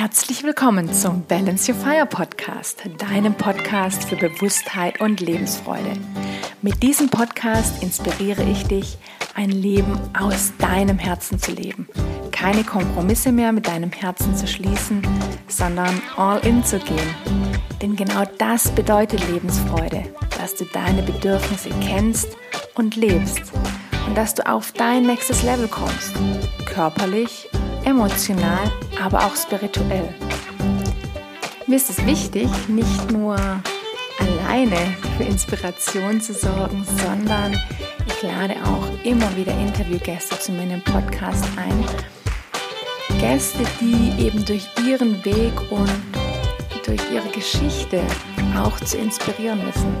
Herzlich willkommen zum Balance Your Fire Podcast, deinem Podcast für Bewusstheit und Lebensfreude. Mit diesem Podcast inspiriere ich dich, ein Leben aus deinem Herzen zu leben. Keine Kompromisse mehr mit deinem Herzen zu schließen, sondern all in zu gehen. Denn genau das bedeutet Lebensfreude, dass du deine Bedürfnisse kennst und lebst und dass du auf dein nächstes Level kommst, körperlich emotional, aber auch spirituell. Mir ist es wichtig, nicht nur alleine für Inspiration zu sorgen, sondern ich lade auch immer wieder Interviewgäste zu meinem Podcast ein. Gäste, die eben durch ihren Weg und durch ihre Geschichte auch zu inspirieren wissen.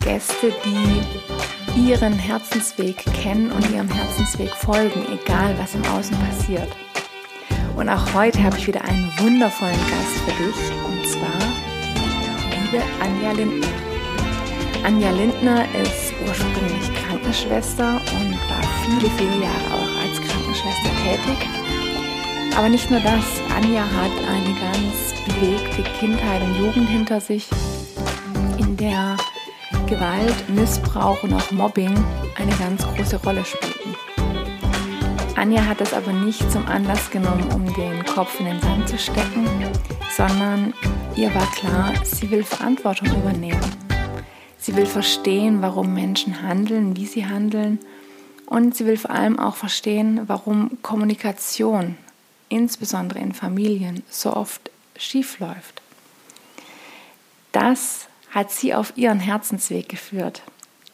Gäste, die ihren Herzensweg kennen und ihrem Herzensweg folgen, egal was im Außen passiert. Und auch heute habe ich wieder einen wundervollen Gast für dich, und zwar liebe Anja Lindner. Anja Lindner ist ursprünglich Krankenschwester und war viele, viele Jahre auch als Krankenschwester tätig. Aber nicht nur das, Anja hat eine ganz bewegte Kindheit und Jugend hinter sich, in der Gewalt, Missbrauch und auch Mobbing eine ganz große Rolle spielten. Anja hat es aber nicht zum Anlass genommen, um den Kopf in den Sand zu stecken, sondern ihr war klar, sie will Verantwortung übernehmen. Sie will verstehen, warum Menschen handeln, wie sie handeln und sie will vor allem auch verstehen, warum Kommunikation, insbesondere in Familien, so oft schief läuft. Das hat sie auf ihren Herzensweg geführt.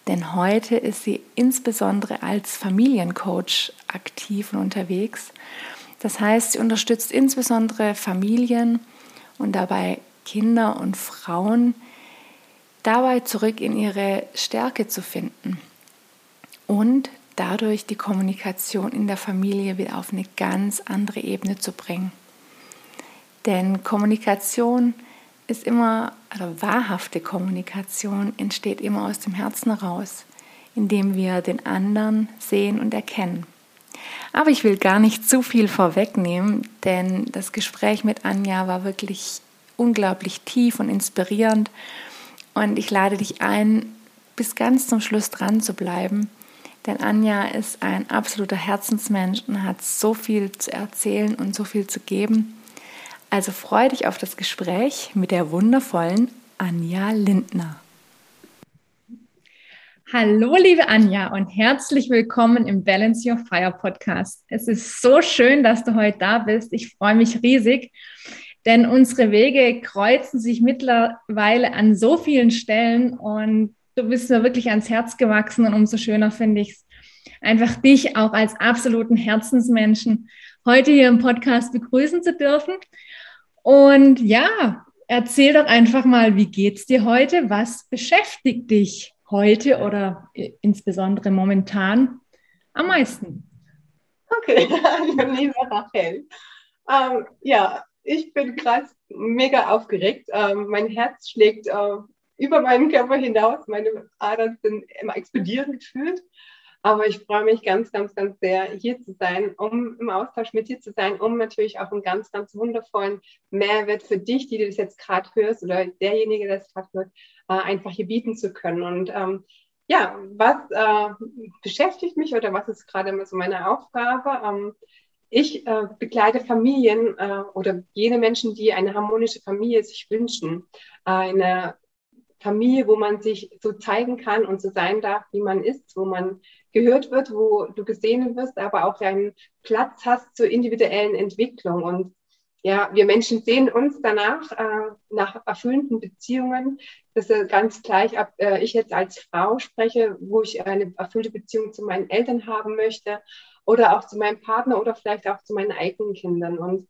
Denn heute ist sie insbesondere als Familiencoach aktiv und unterwegs. Das heißt, sie unterstützt insbesondere Familien und dabei Kinder und Frauen dabei zurück in ihre Stärke zu finden und dadurch die Kommunikation in der Familie wieder auf eine ganz andere Ebene zu bringen. Denn Kommunikation ist immer, also wahrhafte Kommunikation entsteht immer aus dem Herzen heraus, indem wir den anderen sehen und erkennen. Aber ich will gar nicht zu viel vorwegnehmen, denn das Gespräch mit Anja war wirklich unglaublich tief und inspirierend. Und ich lade dich ein, bis ganz zum Schluss dran zu bleiben. Denn Anja ist ein absoluter Herzensmensch und hat so viel zu erzählen und so viel zu geben. Also freue dich auf das Gespräch mit der wundervollen Anja Lindner. Hallo, liebe Anja, und herzlich willkommen im Balance Your Fire Podcast. Es ist so schön, dass du heute da bist. Ich freue mich riesig, denn unsere Wege kreuzen sich mittlerweile an so vielen Stellen und du bist mir wirklich ans Herz gewachsen und umso schöner finde ich es, einfach dich auch als absoluten Herzensmenschen heute hier im Podcast begrüßen zu dürfen. Und ja, erzähl doch einfach mal, wie geht's dir heute? Was beschäftigt dich heute oder insbesondere momentan am meisten? Okay, liebe Rachel. Ähm, ja, ich bin gerade mega aufgeregt. Ähm, mein Herz schlägt äh, über meinen Körper hinaus. Meine Adern sind immer explodieren gefühlt. Aber ich freue mich ganz, ganz, ganz sehr, hier zu sein, um im Austausch mit dir zu sein, um natürlich auch einen ganz, ganz wundervollen Mehrwert für dich, die du das jetzt gerade hörst oder derjenige, der das gerade hört, äh, einfach hier bieten zu können. Und ähm, ja, was äh, beschäftigt mich oder was ist gerade immer so meine Aufgabe? Ähm, ich äh, begleite Familien äh, oder jene Menschen, die eine harmonische Familie sich wünschen. Äh, eine Familie, wo man sich so zeigen kann und so sein darf, wie man ist, wo man gehört wird, wo du gesehen wirst, aber auch einen Platz hast zur individuellen Entwicklung. Und ja, wir Menschen sehen uns danach äh, nach erfüllenden Beziehungen. Das ist ganz gleich, ob äh, ich jetzt als Frau spreche, wo ich eine erfüllte Beziehung zu meinen Eltern haben möchte oder auch zu meinem Partner oder vielleicht auch zu meinen eigenen Kindern. Und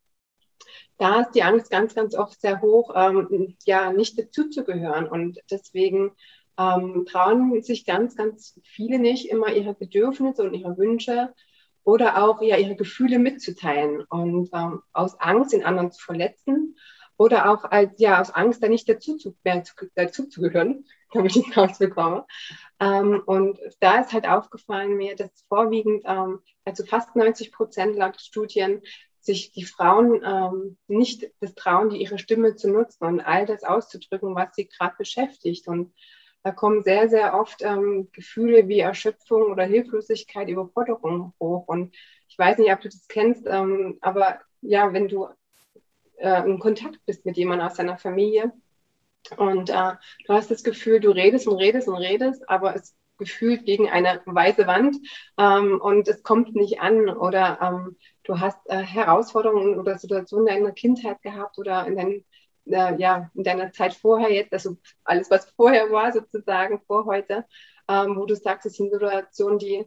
da ist die Angst ganz, ganz oft sehr hoch, ähm, ja, nicht dazuzugehören. Und deswegen ähm, trauen sich ganz, ganz viele nicht, immer ihre Bedürfnisse und ihre Wünsche oder auch ja, ihre Gefühle mitzuteilen und ähm, aus Angst, den anderen zu verletzen oder auch als, ja, aus Angst, da nicht dazu zu, dazu damit ich rausbekomme. Ähm, und da ist halt aufgefallen mir, dass vorwiegend, ähm, also fast 90 Prozent laut Studien, sich die Frauen ähm, nicht das trauen, die ihre Stimme zu nutzen und all das auszudrücken, was sie gerade beschäftigt. Und da kommen sehr, sehr oft ähm, Gefühle wie Erschöpfung oder Hilflosigkeit, Überforderung hoch. Und ich weiß nicht, ob du das kennst, ähm, aber ja, wenn du äh, in Kontakt bist mit jemandem aus deiner Familie und äh, du hast das Gefühl, du redest und redest und redest, aber es gefühlt gegen eine weiße Wand ähm, und es kommt nicht an oder ähm, du hast äh, Herausforderungen oder Situationen in deiner Kindheit gehabt oder in deinem äh, ja, in deiner Zeit vorher jetzt, also alles, was vorher war, sozusagen vor heute, ähm, wo du sagst, es sind Situationen, die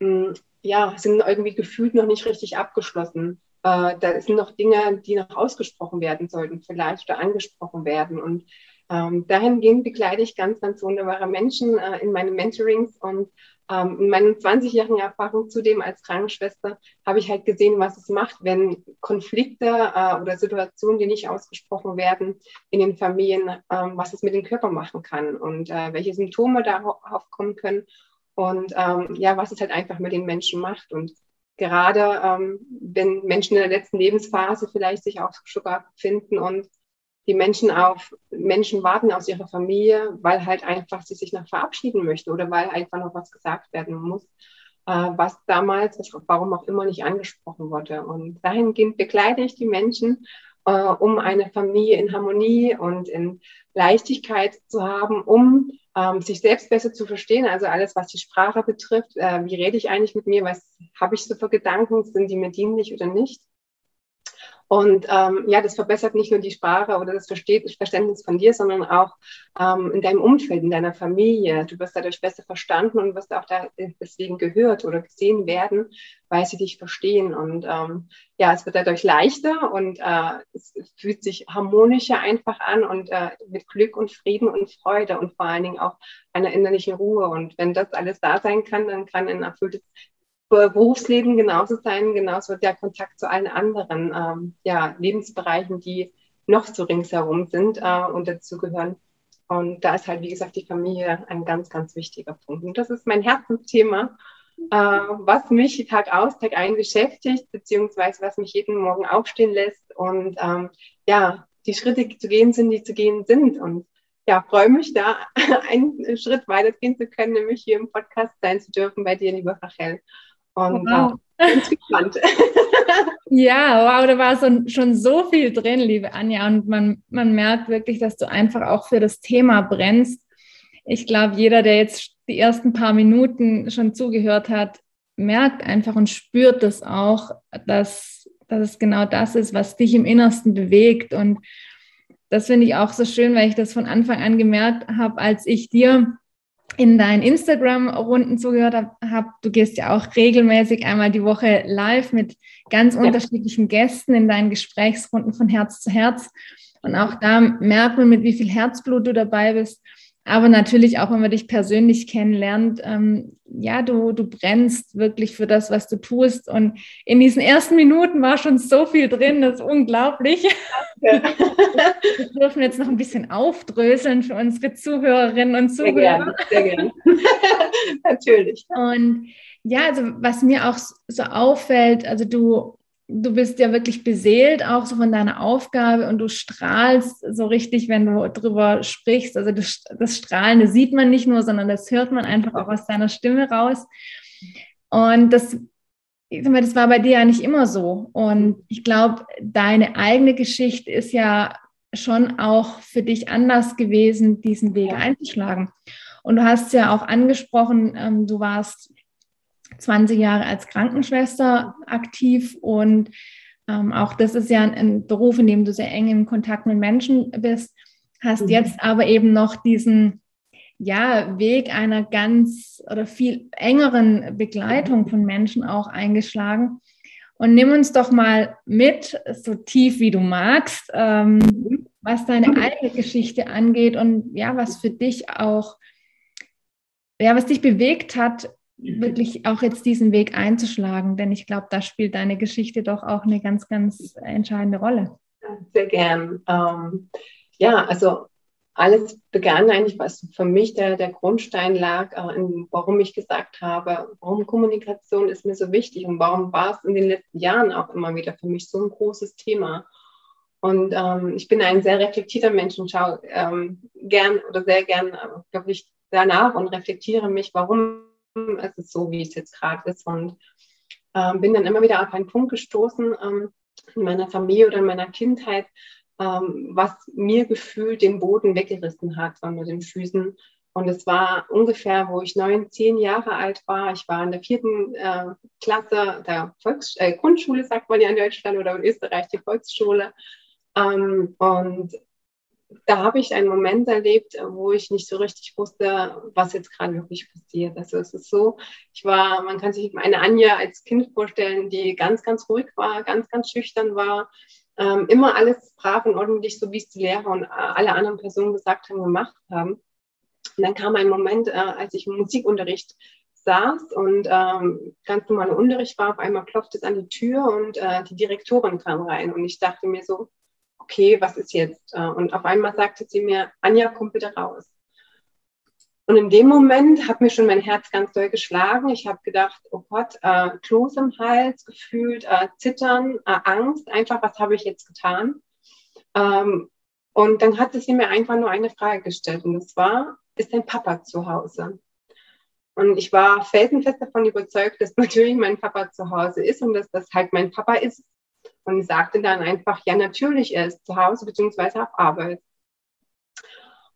mh, mm, ja, sind irgendwie gefühlt noch nicht richtig abgeschlossen. Äh, da sind noch Dinge, die noch ausgesprochen werden sollten, vielleicht oder angesprochen werden. Und ähm, dahingehend begleite ich ganz, ganz wunderbare Menschen äh, in meinen Mentorings und ähm, in meinen 20-jährigen Erfahrung zudem als Krankenschwester habe ich halt gesehen, was es macht, wenn Konflikte äh, oder Situationen, die nicht ausgesprochen werden in den Familien, ähm, was es mit dem Körper machen kann und äh, welche Symptome darauf kommen können und ähm, ja, was es halt einfach mit den Menschen macht. Und gerade ähm, wenn Menschen in der letzten Lebensphase vielleicht sich auch sogar befinden und die Menschen auf Menschen warten aus ihrer Familie, weil halt einfach sie sich noch verabschieden möchte oder weil einfach noch was gesagt werden muss, äh, was damals, warum auch immer nicht angesprochen wurde. Und dahingehend begleite ich die Menschen, äh, um eine Familie in Harmonie und in Leichtigkeit zu haben, um ähm, sich selbst besser zu verstehen. Also alles, was die Sprache betrifft, äh, wie rede ich eigentlich mit mir, was habe ich so für Gedanken, sind die mir dienlich oder nicht? Und ähm, ja, das verbessert nicht nur die Sprache oder das Verständnis von dir, sondern auch ähm, in deinem Umfeld, in deiner Familie. Du wirst dadurch besser verstanden und wirst auch da deswegen gehört oder gesehen werden, weil sie dich verstehen. Und ähm, ja, es wird dadurch leichter und äh, es fühlt sich harmonischer einfach an und äh, mit Glück und Frieden und Freude und vor allen Dingen auch einer innerlichen Ruhe. Und wenn das alles da sein kann, dann kann ein erfülltes Berufsleben genauso sein, genauso der Kontakt zu allen anderen ähm, ja, Lebensbereichen, die noch so ringsherum sind äh, und dazugehören. Und da ist halt, wie gesagt, die Familie ein ganz, ganz wichtiger Punkt. Und das ist mein Herzensthema, äh, was mich Tag aus, Tag ein beschäftigt, beziehungsweise was mich jeden Morgen aufstehen lässt und ähm, ja, die Schritte zu gehen sind, die zu gehen sind. Und ja, freue mich da einen Schritt weitergehen zu können, nämlich hier im Podcast sein zu dürfen bei dir, liebe Rachel. Und wow. äh, bin gespannt. ja, wow, da war so, schon so viel drin, liebe Anja. Und man, man merkt wirklich, dass du einfach auch für das Thema brennst. Ich glaube, jeder, der jetzt die ersten paar Minuten schon zugehört hat, merkt einfach und spürt das auch, dass, dass es genau das ist, was dich im Innersten bewegt. Und das finde ich auch so schön, weil ich das von Anfang an gemerkt habe, als ich dir in deinen Instagram-Runden zugehört habe, du gehst ja auch regelmäßig einmal die Woche live mit ganz ja. unterschiedlichen Gästen in deinen Gesprächsrunden von Herz zu Herz. Und auch da merkt man, mit wie viel Herzblut du dabei bist. Aber natürlich auch, wenn man dich persönlich kennenlernt, ähm, ja, du, du brennst wirklich für das, was du tust. Und in diesen ersten Minuten war schon so viel drin, das ist unglaublich. Ja. Wir dürfen jetzt noch ein bisschen aufdröseln für unsere Zuhörerinnen und Zuhörer. Sehr gerne, sehr gerne. Natürlich. Und ja, also was mir auch so auffällt, also du du bist ja wirklich beseelt auch so von deiner Aufgabe und du strahlst so richtig, wenn du drüber sprichst. Also das, das Strahlende sieht man nicht nur, sondern das hört man einfach auch aus deiner Stimme raus. Und das, das war bei dir ja nicht immer so. Und ich glaube, deine eigene Geschichte ist ja schon auch für dich anders gewesen, diesen Weg einzuschlagen. Und du hast ja auch angesprochen, ähm, du warst 20 Jahre als Krankenschwester aktiv und ähm, auch das ist ja ein, ein, Beruf, in dem du sehr eng im Kontakt mit Menschen bist, hast mhm. jetzt aber eben noch diesen ja, Weg einer ganz oder viel engeren Begleitung von Menschen auch eingeschlagen. Und nimm uns doch mal mit, so tief wie du magst, ähm, was deine eigene Geschichte angeht und ja, was für dich auch, ja, was dich bewegt hat, wirklich auch jetzt diesen Weg einzuschlagen, denn ich glaube, da spielt deine Geschichte doch auch eine ganz, ganz entscheidende Rolle. Sehr gern. Ähm, ja, also alles begann eigentlich, was für mich der, der Grundstein lag, äh, warum ich gesagt habe, warum Kommunikation ist mir so wichtig und warum war es in den letzten Jahren auch immer wieder für mich so ein großes Thema. Und ähm, ich bin ein sehr reflektierter Mensch und schaue ähm, gern oder sehr gern äh, wirklich danach und reflektiere mich, warum es ist so, wie es jetzt gerade ist. Und ähm, bin dann immer wieder auf einen Punkt gestoßen ähm, in meiner Familie oder in meiner Kindheit, ähm, was mir gefühlt den Boden weggerissen hat unter den Füßen. Und es war ungefähr, wo ich neun, zehn Jahre alt war. Ich war in der vierten äh, Klasse der Volks äh, Grundschule, sagt man ja in Deutschland oder in Österreich, die Volksschule. Ähm, und da habe ich einen Moment erlebt, wo ich nicht so richtig wusste, was jetzt gerade wirklich passiert. Also es ist so, ich war, man kann sich eine Anja als Kind vorstellen, die ganz, ganz ruhig war, ganz, ganz schüchtern war, ähm, immer alles brav und ordentlich, so wie es die Lehrer und alle anderen Personen gesagt haben, gemacht haben. Und dann kam ein Moment, äh, als ich im Musikunterricht saß und ähm, ganz normaler Unterricht war, auf einmal klopfte es an die Tür und äh, die Direktorin kam rein und ich dachte mir so, okay, was ist jetzt? Äh, und auf einmal sagte sie mir, Anja, komm bitte raus. Und in dem Moment hat mir schon mein Herz ganz doll geschlagen. Ich habe gedacht, oh Gott, äh, Kloß im Hals, gefühlt äh, Zittern, äh, Angst, einfach, was habe ich jetzt getan? Ähm, und dann hat sie mir einfach nur eine Frage gestellt und das war, ist dein Papa zu Hause? Und ich war felsenfest davon überzeugt, dass natürlich mein Papa zu Hause ist und dass das halt mein Papa ist. Und sagte dann einfach, ja, natürlich, er ist zu Hause beziehungsweise auf Arbeit.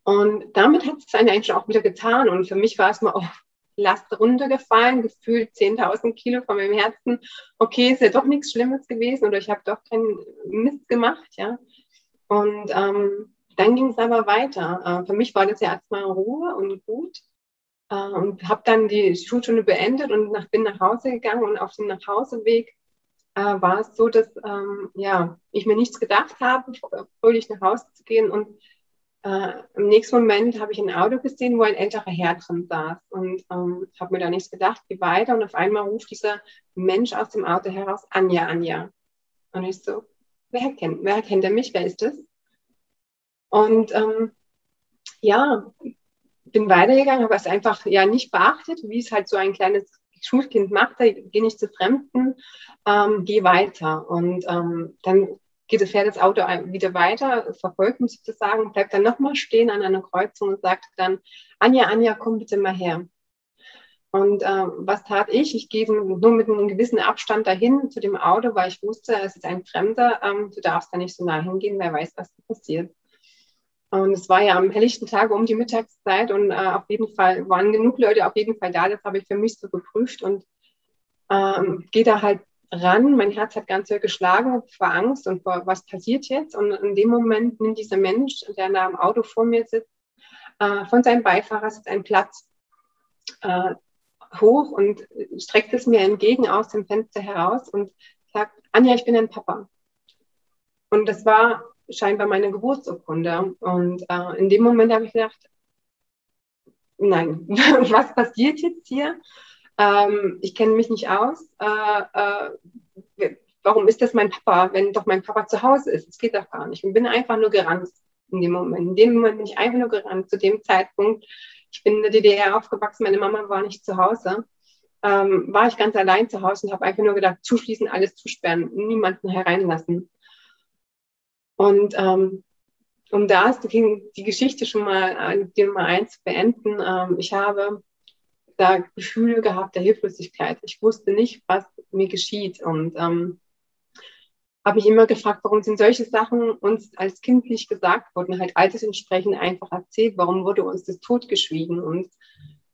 Und damit hat es eigentlich auch wieder getan. Und für mich war es mal auf Last runtergefallen, gefühlt 10.000 Kilo von meinem Herzen. Okay, ist ja doch nichts Schlimmes gewesen oder ich habe doch keinen Mist gemacht, ja. Und ähm, dann ging es aber weiter. Äh, für mich war das ja erstmal Ruhe und gut. Äh, und habe dann die Schulstunde beendet und nach, bin nach Hause gegangen und auf dem Nachhauseweg äh, war es so, dass ähm, ja, ich mir nichts gedacht habe, fröhlich nach Hause zu gehen und äh, Im nächsten Moment habe ich ein Auto gesehen, wo ein älterer Herr drin saß und ähm, habe mir da nichts gedacht, gehe weiter und auf einmal ruft dieser Mensch aus dem Auto heraus, Anja, Anja. Und ich so, wer kennt, wer kennt er mich, wer ist das? Und ähm, ja, bin weitergegangen, habe es einfach ja nicht beachtet, wie es halt so ein kleines Schulkind macht, da gehe nicht zu Fremden, ähm, geh weiter. Und ähm, dann geht, fährt das Auto wieder weiter, verfolgt mich sozusagen, bleibt dann nochmal stehen an einer Kreuzung und sagt dann, Anja, Anja, komm bitte mal her. Und äh, was tat ich? Ich gehe nur mit einem gewissen Abstand dahin zu dem Auto, weil ich wusste, es ist ein Fremder, ähm, du darfst da nicht so nah hingehen, wer weiß, was passiert. Und es war ja am helllichten Tag um die Mittagszeit und äh, auf jeden Fall waren genug Leute auf jeden Fall da, das habe ich für mich so geprüft und ähm, gehe da halt ran. Mein Herz hat ganz sehr geschlagen vor Angst und vor was passiert jetzt. Und in dem Moment nimmt dieser Mensch, der da im Auto vor mir sitzt, äh, von seinem Beifahrersitz einen Platz äh, hoch und streckt es mir entgegen aus dem Fenster heraus und sagt, Anja, ich bin ein Papa. Und das war scheinbar meine Geburtsurkunde. Und äh, in dem Moment habe ich gedacht, nein, was passiert jetzt hier? ähm, ich kenne mich nicht aus. Äh, äh, warum ist das mein Papa, wenn doch mein Papa zu Hause ist? Das geht doch gar nicht. Und bin einfach nur gerannt in dem Moment. In dem Moment bin ich einfach nur gerannt. Zu dem Zeitpunkt, ich bin in der DDR aufgewachsen, meine Mama war nicht zu Hause. Ähm, war ich ganz allein zu Hause und habe einfach nur gedacht, zuschließen, alles zusperren, niemanden hereinlassen. Und ähm, um da ist die Geschichte schon mal, äh, die Nummer eins beenden. Ähm, ich habe da Gefühle gehabt der Hilflosigkeit. Ich wusste nicht, was mir geschieht und ähm, habe mich immer gefragt, warum sind solche Sachen uns als Kind nicht gesagt worden, halt altersentsprechend einfach erzählt, warum wurde uns das totgeschwiegen und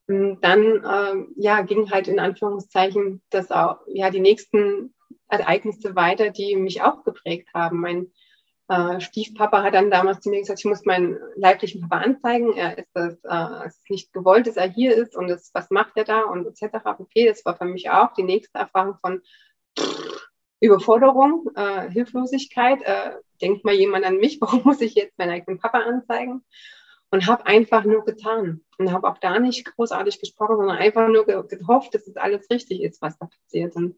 ähm, dann äh, ja ging halt in Anführungszeichen das auch ja die nächsten Ereignisse weiter, die mich auch geprägt haben. Mein äh, Stiefpapa hat dann damals zu mir gesagt, ich muss meinen leiblichen Papa anzeigen. Er ist das, äh, es ist nicht gewollt, dass er hier ist und das, was macht er da und etc. Okay, das war für mich auch die nächste Erfahrung von Überforderung, äh, Hilflosigkeit. Äh, denkt mal jemand an mich, warum muss ich jetzt meinen eigenen Papa anzeigen? Und habe einfach nur getan und habe auch da nicht großartig gesprochen, sondern einfach nur gehofft, dass es alles richtig ist, was da passiert. Und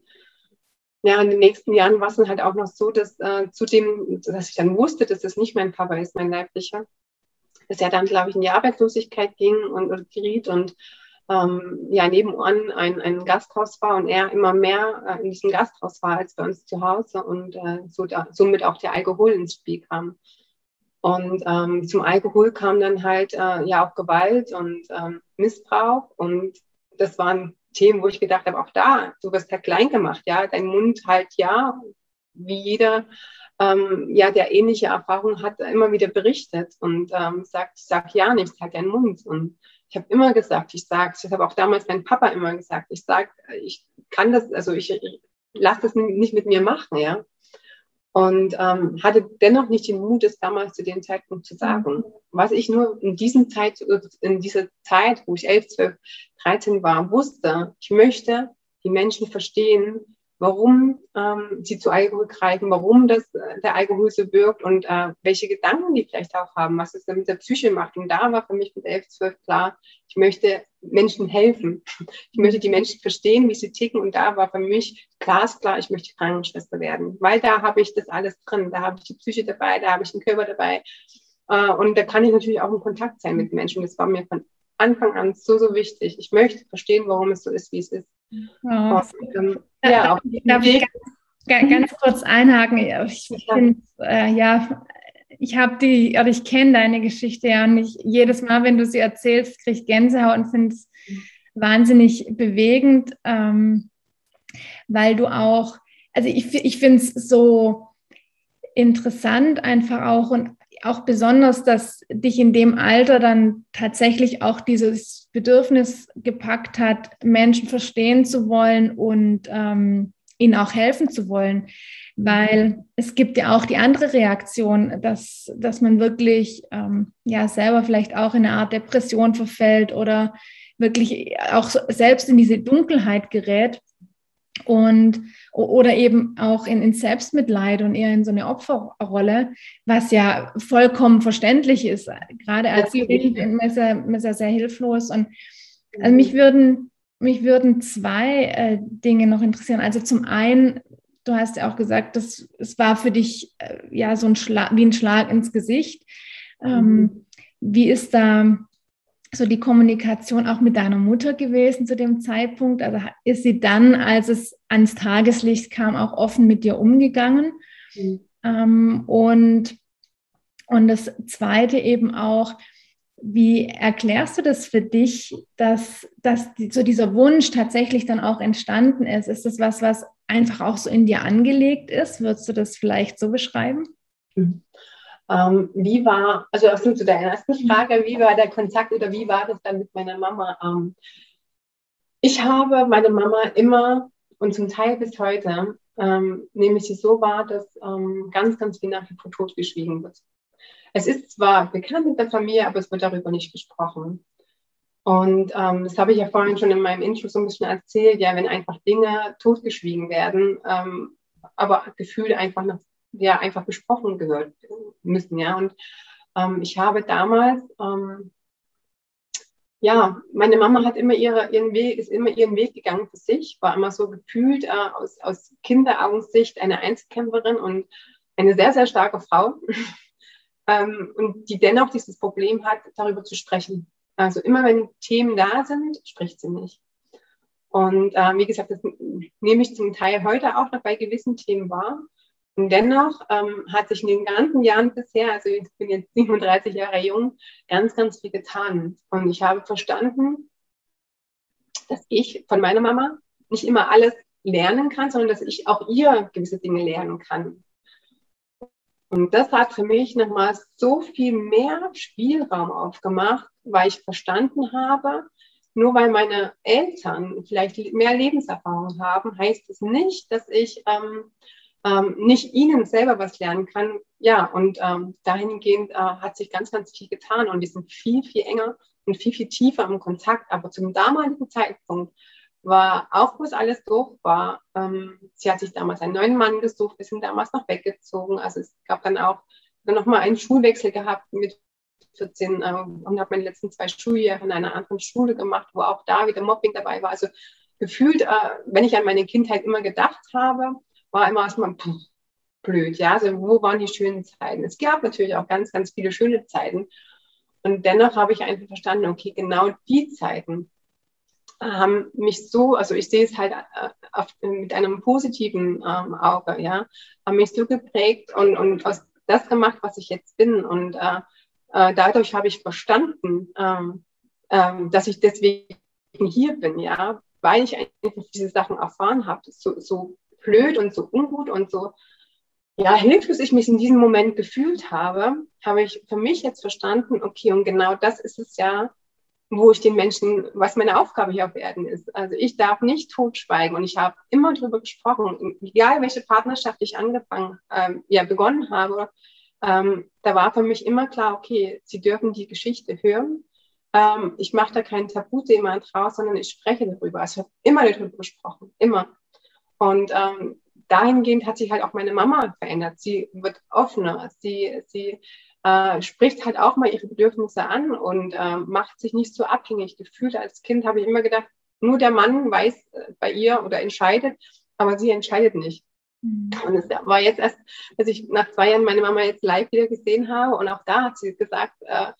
ja, in den nächsten Jahren war es dann halt auch noch so, dass äh, zudem, dass ich dann wusste, dass das nicht mein Papa ist, mein leiblicher, dass er dann, glaube ich, in die Arbeitslosigkeit ging und, und geriet und ähm, ja nebenan ein, ein Gasthaus war und er immer mehr äh, in diesem Gasthaus war als bei uns zu Hause und äh, so da, somit auch der Alkohol ins Spiel kam. Und ähm, zum Alkohol kam dann halt äh, ja auch Gewalt und ähm, Missbrauch und das waren Themen, wo ich gedacht habe, auch da, du wirst halt klein gemacht, ja, dein Mund halt ja, wie jeder, ähm, ja, der ähnliche Erfahrungen hat, immer wieder berichtet und ähm, sagt, sag ja nichts, halt deinen Mund und ich habe immer gesagt, ich sage, ich habe auch damals mein Papa immer gesagt, ich sage, ich kann das, also ich, ich lasse das nicht mit mir machen, ja. Und ähm, hatte dennoch nicht den Mut, es damals zu dem Zeitpunkt zu sagen. Was ich nur in diesem Zeit, in dieser Zeit, wo ich 11, 12, 13 war, wusste, ich möchte die Menschen verstehen, warum ähm, sie zu Alkohol greifen, warum das, äh, der Alkohol so wirkt und äh, welche Gedanken die vielleicht auch haben, was es mit der Psyche macht. Und da war für mich mit 11, 12 klar, ich möchte Menschen helfen. Ich möchte die Menschen verstehen, wie sie ticken. Und da war für mich glasklar, ich möchte Krankenschwester werden, weil da habe ich das alles drin. Da habe ich die Psyche dabei, da habe ich den Körper dabei. Äh, und da kann ich natürlich auch in Kontakt sein mit Menschen. Das war mir von Anfang an so, so wichtig. Ich möchte verstehen, warum es so ist, wie es ist. Oh, und, ähm, ja, darf ich ganz, ganz, kurz einhaken? Ich finde, äh, ja, ich habe die, oder ich kenne deine Geschichte ja und ich, jedes Mal, wenn du sie erzählst, kriege ich Gänsehaut und finde es wahnsinnig bewegend, ähm, weil du auch, also ich, ich finde es so interessant einfach auch und auch besonders, dass dich in dem Alter dann tatsächlich auch dieses Bedürfnis gepackt hat, Menschen verstehen zu wollen und ähm, ihnen auch helfen zu wollen. Weil es gibt ja auch die andere Reaktion, dass, dass man wirklich ähm, ja selber vielleicht auch in eine Art Depression verfällt oder wirklich auch selbst in diese Dunkelheit gerät und oder eben auch in, in Selbstmitleid und eher in so eine Opferrolle, was ja vollkommen verständlich ist. Gerade als Kind ist er, ist er sehr hilflos. Und also mich würden, mich würden zwei äh, Dinge noch interessieren. Also zum einen, du hast ja auch gesagt, dass es war für dich äh, ja so ein Schlag, wie ein Schlag ins Gesicht. Ähm, mhm. Wie ist da so die Kommunikation auch mit deiner Mutter gewesen zu dem Zeitpunkt? Also ist sie dann, als es ans Tageslicht kam, auch offen mit dir umgegangen? Mhm. Ähm, und, und das Zweite eben auch, wie erklärst du das für dich, dass, dass die, so dieser Wunsch tatsächlich dann auch entstanden ist? Ist das was, was einfach auch so in dir angelegt ist? Würdest du das vielleicht so beschreiben? Mhm. Ähm, wie war, also erstmal zu deiner ersten Frage, wie war der Kontakt oder wie war das dann mit meiner Mama? Ähm, ich habe meine Mama immer und zum Teil bis heute, ähm, nehme ich sie so wahr, dass ähm, ganz, ganz viel nach wie vor totgeschwiegen wird. Es ist zwar bekannt in der Familie, aber es wird darüber nicht gesprochen. Und ähm, das habe ich ja vorhin schon in meinem Intro so ein bisschen erzählt, ja, wenn einfach Dinge totgeschwiegen werden, ähm, aber Gefühle einfach noch ja einfach besprochen gehört müssen, ja. Und ähm, ich habe damals, ähm, ja, meine Mama hat immer ihre, ihren Weg, ist immer ihren Weg gegangen für sich, war immer so gefühlt äh, aus, aus Kinderaugensicht eine Einzelkämpferin und eine sehr, sehr starke Frau. ähm, und die dennoch dieses Problem hat, darüber zu sprechen. Also immer wenn Themen da sind, spricht sie nicht. Und äh, wie gesagt, das nehme ich zum Teil heute auch noch bei gewissen Themen wahr. Und dennoch ähm, hat sich in den ganzen Jahren bisher, also ich bin jetzt 37 Jahre jung, ganz, ganz viel getan. Und ich habe verstanden, dass ich von meiner Mama nicht immer alles lernen kann, sondern dass ich auch ihr gewisse Dinge lernen kann. Und das hat für mich nochmal so viel mehr Spielraum aufgemacht, weil ich verstanden habe, nur weil meine Eltern vielleicht mehr Lebenserfahrung haben, heißt es nicht, dass ich ähm, ähm, nicht ihnen selber was lernen kann. Ja, und ähm, dahingehend äh, hat sich ganz, ganz viel getan und wir sind viel, viel enger und viel, viel tiefer im Kontakt. Aber zum damaligen Zeitpunkt war auch, wo es alles durch war, ähm, sie hat sich damals einen neuen Mann gesucht, wir sind damals noch weggezogen. Also es gab dann auch dann nochmal einen Schulwechsel gehabt mit 14 äh, und habe meine letzten zwei Schuljahre in einer anderen Schule gemacht, wo auch da wieder Mobbing dabei war. Also gefühlt, äh, wenn ich an meine Kindheit immer gedacht habe, war immer erstmal blöd. Ja, also wo waren die schönen Zeiten? Es gab natürlich auch ganz, ganz viele schöne Zeiten. Und dennoch habe ich einfach verstanden, okay, genau die Zeiten haben mich so, also ich sehe es halt äh, auf, mit einem positiven ähm, Auge, ja, haben mich so geprägt und, und aus das gemacht, was ich jetzt bin. Und äh, äh, dadurch habe ich verstanden, ähm, ähm, dass ich deswegen hier bin, ja, weil ich einfach diese Sachen erfahren habe, so, so blöd und so ungut und so ja, hilflos ich mich in diesem Moment gefühlt habe, habe ich für mich jetzt verstanden, okay, und genau das ist es ja, wo ich den Menschen, was meine Aufgabe hier auf Erden ist. Also ich darf nicht totschweigen und ich habe immer darüber gesprochen, egal welche Partnerschaft ich angefangen, ähm, ja, begonnen habe, ähm, da war für mich immer klar, okay, Sie dürfen die Geschichte hören. Ähm, ich mache da kein Tabuthema draus, sondern ich spreche darüber. Also ich habe immer darüber gesprochen, immer. Und ähm, dahingehend hat sich halt auch meine Mama verändert. Sie wird offener, sie, sie äh, spricht halt auch mal ihre Bedürfnisse an und äh, macht sich nicht so abhängig. Gefühlt als Kind habe ich immer gedacht, nur der Mann weiß äh, bei ihr oder entscheidet, aber sie entscheidet nicht. Mhm. Und es war jetzt erst, als ich nach zwei Jahren meine Mama jetzt live wieder gesehen habe und auch da hat sie gesagt, äh,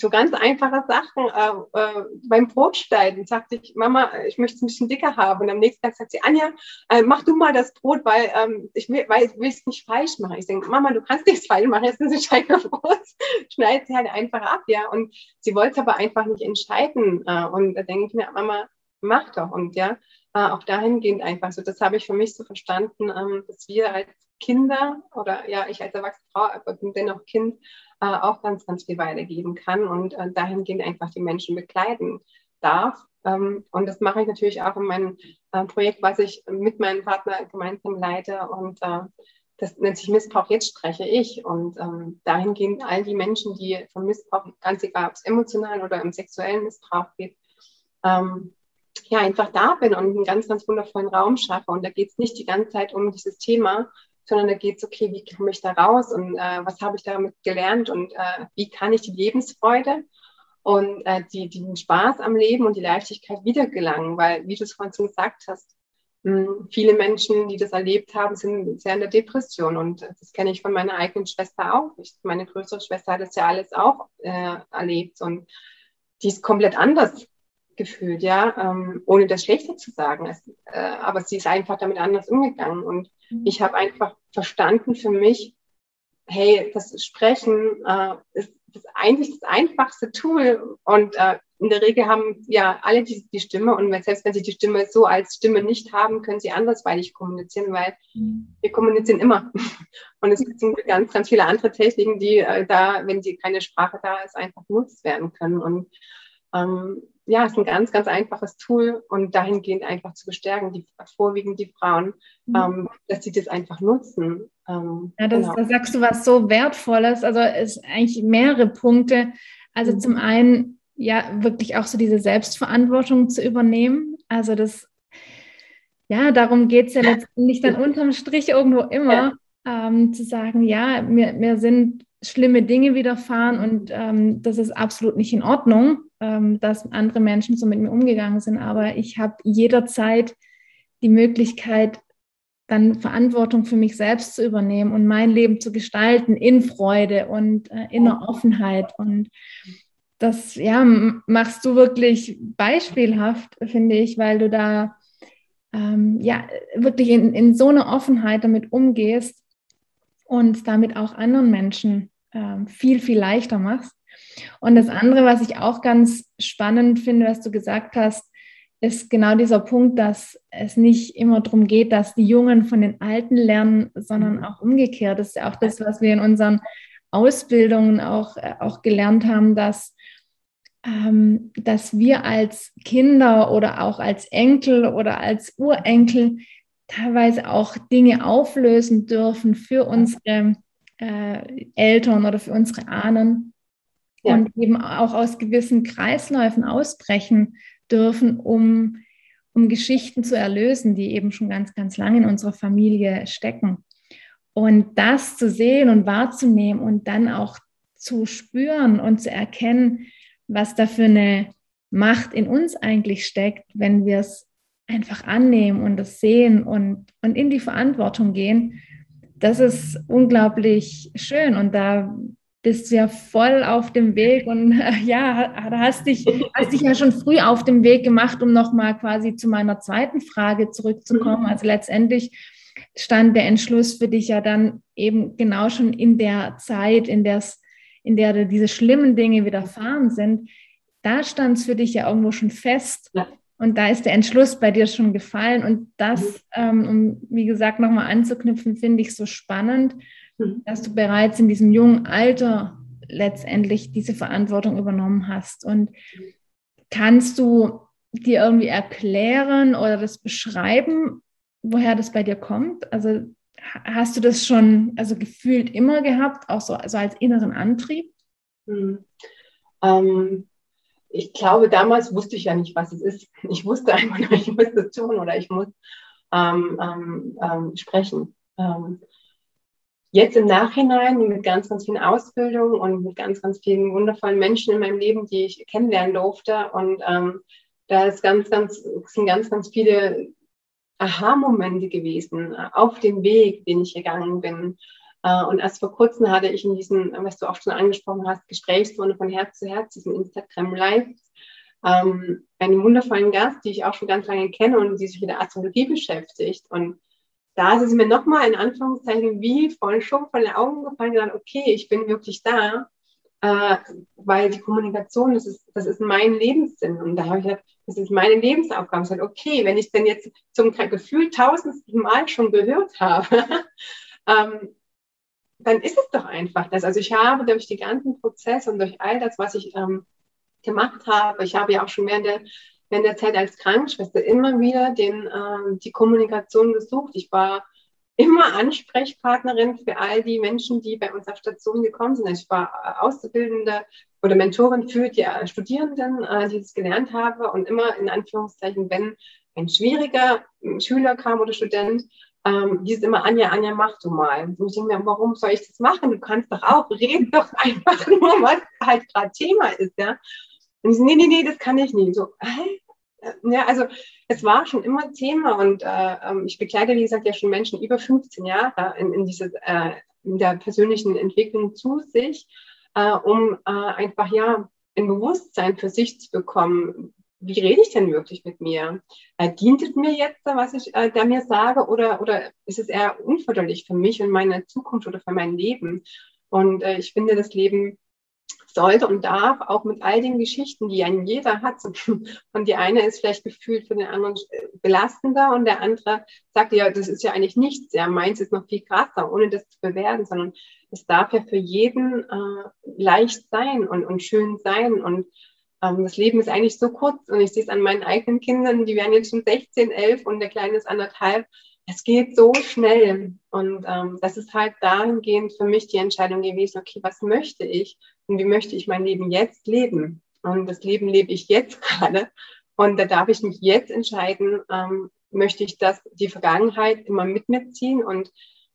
so ganz einfache Sachen äh, äh, beim Brotschneiden. Sagte ich, Mama, ich möchte es ein bisschen dicker haben. Und am nächsten Tag sagt sie, Anja, äh, mach du mal das Brot, weil ähm, ich will es nicht falsch machen. Ich denke, Mama, du kannst nichts falsch machen, jetzt ist ein Scheibenbrot. Schneidet sie halt einfach ab, ja. Und sie wollte es aber einfach nicht entscheiden. Äh, und da denke ich mir, Mama, mach doch. Und ja, äh, auch dahingehend einfach so. Das habe ich für mich so verstanden, ähm, dass wir als Kinder oder ja, ich als erwachsene Frau, aber dennoch Kind, äh, auch ganz, ganz viel weitergeben kann und äh, dahingehend einfach die Menschen begleiten darf. Ähm, und das mache ich natürlich auch in meinem äh, Projekt, was ich mit meinem Partner gemeinsam leite. Und äh, das nennt sich Missbrauch, jetzt spreche ich. Und ähm, dahingehend all die Menschen, die vom Missbrauch, ganz egal ob es emotionalen oder im sexuellen Missbrauch geht, ähm, ja, einfach da bin und einen ganz, ganz wundervollen Raum schaffe. Und da geht es nicht die ganze Zeit um dieses Thema, sondern da geht es, okay, wie komme ich da raus und äh, was habe ich damit gelernt und äh, wie kann ich die Lebensfreude und äh, die, den Spaß am Leben und die Leichtigkeit wiedergelangen, weil, wie du es vorhin gesagt hast, mh, hm, viele Menschen, die das erlebt haben, sind sehr in der Depression und das kenne ich von meiner eigenen Schwester auch. Ich, meine größere Schwester hat das ja alles auch äh, erlebt und die ist komplett anders gefühlt, ja, ähm, ohne das Schlechte zu sagen. Es, äh, aber sie ist einfach damit anders umgegangen und. Ich habe einfach verstanden für mich, hey, das Sprechen äh, ist das eigentlich das einfachste Tool und äh, in der Regel haben ja alle die, die Stimme und selbst wenn sie die Stimme so als Stimme nicht haben, können sie andersweitig kommunizieren, weil mhm. wir kommunizieren immer. Und es gibt ganz, ganz viele andere Techniken, die äh, da, wenn sie keine Sprache da ist, einfach genutzt werden können. Und ähm, ja, es ist ein ganz, ganz einfaches Tool und dahingehend einfach zu bestärken, die vorwiegend die Frauen, mhm. ähm, dass sie das einfach nutzen. Ähm, ja, das, genau. da sagst du was so Wertvolles. Also es sind eigentlich mehrere Punkte. Also mhm. zum einen ja wirklich auch so diese Selbstverantwortung zu übernehmen. Also das, ja, darum geht es ja letztendlich dann unterm Strich irgendwo immer, ja. ähm, zu sagen, ja, mir, mir sind schlimme Dinge widerfahren und ähm, das ist absolut nicht in Ordnung dass andere Menschen so mit mir umgegangen sind. Aber ich habe jederzeit die Möglichkeit, dann Verantwortung für mich selbst zu übernehmen und mein Leben zu gestalten in Freude und äh, inner Offenheit. Und das ja, machst du wirklich beispielhaft, finde ich, weil du da ähm, ja wirklich in, in so einer Offenheit damit umgehst und damit auch anderen Menschen ähm, viel, viel leichter machst. Und das andere, was ich auch ganz spannend finde, was du gesagt hast, ist genau dieser Punkt, dass es nicht immer darum geht, dass die Jungen von den Alten lernen, sondern mhm. auch umgekehrt. Das ist ja auch das, was wir in unseren Ausbildungen auch, äh, auch gelernt haben, dass, ähm, dass wir als Kinder oder auch als Enkel oder als Urenkel teilweise auch Dinge auflösen dürfen für unsere äh, Eltern oder für unsere Ahnen, ja. und eben auch aus gewissen Kreisläufen ausbrechen dürfen, um, um Geschichten zu erlösen, die eben schon ganz, ganz lange in unserer Familie stecken. Und das zu sehen und wahrzunehmen und dann auch zu spüren und zu erkennen, was da für eine Macht in uns eigentlich steckt, wenn wir es einfach annehmen und das sehen und, und in die Verantwortung gehen, das ist unglaublich schön. Und da bist ja voll auf dem Weg und ja, hast dich, hast dich ja schon früh auf dem Weg gemacht, um nochmal quasi zu meiner zweiten Frage zurückzukommen. Also letztendlich stand der Entschluss für dich ja dann eben genau schon in der Zeit, in, der's, in der diese schlimmen Dinge widerfahren sind. Da stand es für dich ja irgendwo schon fest. Ja. Und da ist der Entschluss bei dir schon gefallen. Und das, mhm. ähm, um wie gesagt nochmal anzuknüpfen, finde ich so spannend Mhm. Dass du bereits in diesem jungen Alter letztendlich diese Verantwortung übernommen hast. Und kannst du dir irgendwie erklären oder das beschreiben, woher das bei dir kommt? Also hast du das schon also gefühlt immer gehabt, auch so also als inneren Antrieb? Hm. Ähm, ich glaube, damals wusste ich ja nicht, was es ist. Ich wusste einfach nur, ich muss das tun oder ich muss ähm, ähm, ähm sprechen. Ähm, jetzt im Nachhinein mit ganz, ganz vielen Ausbildungen und mit ganz, ganz vielen wundervollen Menschen in meinem Leben, die ich kennenlernen durfte. Und ähm, da ist ganz, ganz, sind ganz, ganz viele Aha-Momente gewesen auf dem Weg, den ich gegangen bin. Äh, und erst vor kurzem hatte ich in diesen, was du auch schon angesprochen hast, Gesprächsrunde von Herz zu Herz, diesen Instagram Live, ähm, einen wundervollen Gast, die ich auch schon ganz lange kenne und die sich mit der Astrologie beschäftigt. Und da ist es mir nochmal in Anführungszeichen wie von schon von den Augen gefallen, gesagt, okay, ich bin wirklich da, äh, weil die Kommunikation, das ist, das ist mein Lebenssinn. Und da habe ich gesagt, das ist meine Lebensaufgabe. Ich habe okay, wenn ich denn jetzt zum Gefühl tausendsten Mal schon gehört habe, ähm, dann ist es doch einfach das. Also ich habe durch die ganzen Prozesse und durch all das, was ich ähm, gemacht habe, ich habe ja auch schon während der in der Zeit als Krankenschwester immer wieder den, äh, die Kommunikation gesucht. Ich war immer Ansprechpartnerin für all die Menschen, die bei uns auf Station gekommen sind. Also ich war äh, Auszubildende oder Mentorin für die äh, Studierenden, äh, die das gelernt habe und immer in Anführungszeichen, wenn ein schwieriger hm, Schüler kam oder Student, ähm, hieß immer, Anja, Anja, mach du mal. Und ich denke mir, warum soll ich das machen? Du kannst doch auch, red doch einfach nur, was halt gerade Thema ist, ja. Und ich so, nee, nee, nee, das kann ich nicht. So? Ja, also es war schon immer Thema und äh, ähm, ich begleite, wie gesagt, ja schon Menschen über 15 Jahre in, in, diese, äh, in der persönlichen Entwicklung zu sich, äh, um äh, einfach ja ein Bewusstsein für sich zu bekommen. Wie rede ich denn wirklich mit mir? Äh, dient es mir jetzt, was ich äh, da mir sage, oder, oder ist es eher unförderlich für mich und meine Zukunft oder für mein Leben? Und ich finde, das Leben sollte und darf, auch mit all den Geschichten, die ein jeder hat. Und die eine ist vielleicht gefühlt für den anderen belastender und der andere sagt, ja, das ist ja eigentlich nichts, ja, meins ist noch viel krasser, ohne das zu bewerten, sondern es darf ja für jeden äh, leicht sein und, und schön sein. Und ähm, das Leben ist eigentlich so kurz. Und ich sehe es an meinen eigenen Kindern, die werden jetzt schon 16, 11 und der Kleine ist anderthalb. Es geht so schnell. Und ähm, das ist halt dahingehend für mich die Entscheidung gewesen, okay, was möchte ich und wie möchte ich mein Leben jetzt leben? Und das Leben lebe ich jetzt gerade. Und da darf ich mich jetzt entscheiden, ähm, möchte ich das, die Vergangenheit immer mit mir ziehen und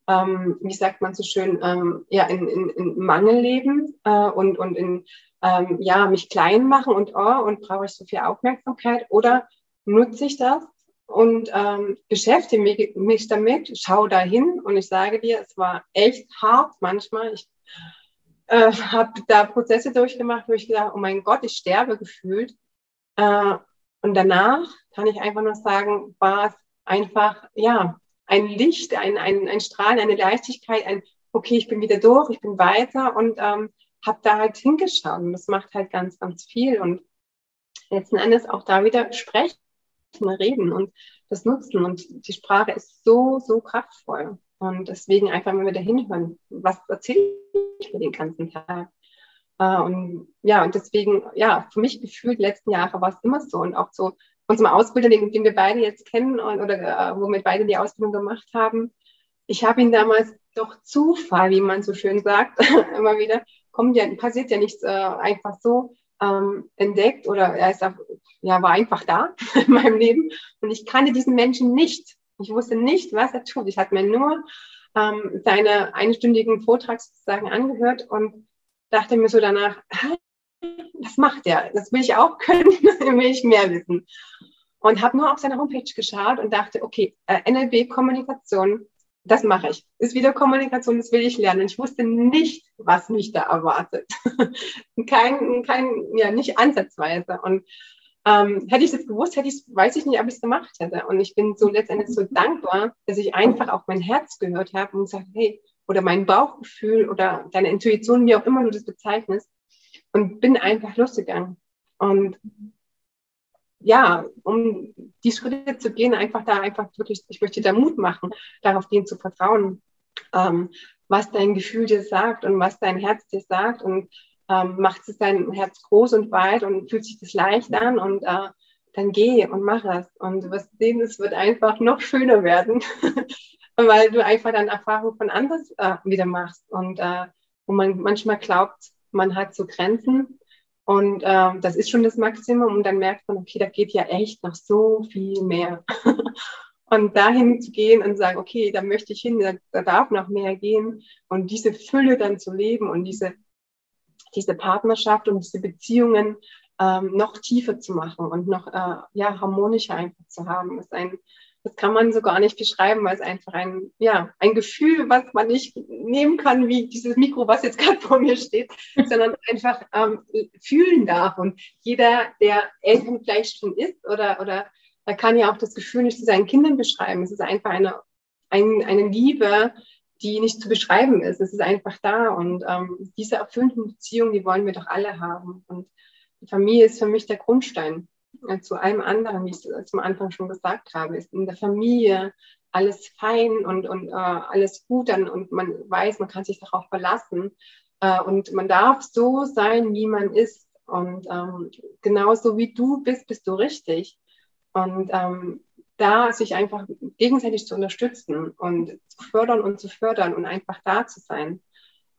ähm, wie sagt man so schön, ähm, ja, in, in, in Mangel leben äh, und, und in, ähm, ja, mich klein machen und, oh, und brauche ich so viel Aufmerksamkeit oder nutze ich das und ähm, beschäftige mich, mich damit, schaue dahin und ich sage dir, es war echt hart manchmal. Ich äh, habe da Prozesse durchgemacht, wo ich gedacht, oh mein Gott, ich sterbe gefühlt. Äh, und danach kann ich einfach nur sagen, war es einfach, ja, ein Licht, ein, ein, ein Strahlen, eine Leichtigkeit, ein, okay, ich bin wieder durch, ich bin weiter und ähm, habe da halt hingeschaut. Und das macht halt ganz, ganz viel. Und letzten Endes auch da wieder sprechen reden und das nutzen. Und die Sprache ist so, so kraftvoll. Und deswegen einfach mal wieder hinhören, was erzähle ich mir den ganzen Tag. Äh, und ja, und deswegen, ja, für mich gefühlt, letzten Jahre war es immer so. Und auch so unserem Ausbilder, den, den wir beide jetzt kennen und, oder äh, wo wir beide die Ausbildung gemacht haben, ich habe ihn damals doch Zufall, wie man so schön sagt, immer wieder, kommt ja, passiert ja nichts äh, einfach so, ähm, entdeckt oder er ist auch, ja, war einfach da in meinem Leben und ich kannte diesen Menschen nicht. Ich wusste nicht, was er tut. Ich hatte mir nur ähm, seine einstündigen Vortrag sozusagen angehört und dachte mir so danach, was macht er? Das will ich auch können, will ich mehr wissen. Und habe nur auf seine Homepage geschaut und dachte, okay, äh, NLP Kommunikation, das mache ich. Ist wieder Kommunikation, das will ich lernen. Und ich wusste nicht, was mich da erwartet. kein, kein, ja, nicht ansatzweise. Und ähm, hätte ich das gewusst, hätte ich, weiß ich nicht, ob ich es gemacht hätte. Und ich bin so letztendlich so dankbar, dass ich einfach auf mein Herz gehört habe und gesagt, hey, oder mein Bauchgefühl oder deine Intuition, wie auch immer du das bezeichnest, und bin einfach losgegangen. Und ja, um die Schritte zu gehen, einfach da einfach wirklich, ich möchte da Mut machen, darauf gehen zu vertrauen, ähm, was dein Gefühl dir sagt und was dein Herz dir sagt und ähm, macht es dein Herz groß und weit und fühlt sich das leicht an und äh, dann geh und mach es. Und du wirst sehen, es wird einfach noch schöner werden, weil du einfach dann Erfahrungen von anders äh, wieder machst und äh, wo man manchmal glaubt, man hat so Grenzen und äh, das ist schon das Maximum und dann merkt man, okay, da geht ja echt noch so viel mehr. und dahin zu gehen und sagen, okay, da möchte ich hin, da, da, darf noch mehr gehen und diese Fülle dann zu leben und diese, diese Partnerschaft und diese Beziehungen ähm, noch tiefer zu machen und noch äh, ja, harmonischer einfach zu haben, ist ein, das kann man so gar nicht beschreiben, weil es einfach ein, ja, ein Gefühl, was man nicht nehmen kann, wie dieses Mikro, was jetzt gerade vor mir steht, sondern einfach ähm, fühlen darf. Und jeder, der Eltern vielleicht schon ist oder, oder er kann ja auch das Gefühl nicht zu seinen Kindern beschreiben. Es ist einfach eine, ein, eine Liebe, die nicht zu beschreiben ist. Es ist einfach da. Und ähm, diese erfüllten Beziehungen, die wollen wir doch alle haben. Und die Familie ist für mich der Grundstein äh, zu allem anderen, wie ich es zum Anfang schon gesagt habe, ist in der Familie alles fein und, und äh, alles gut dann und man weiß, man kann sich darauf verlassen äh, und man darf so sein, wie man ist und ähm, genauso wie du bist, bist du richtig und ähm, da sich einfach gegenseitig zu unterstützen und zu fördern und zu fördern und einfach da zu sein,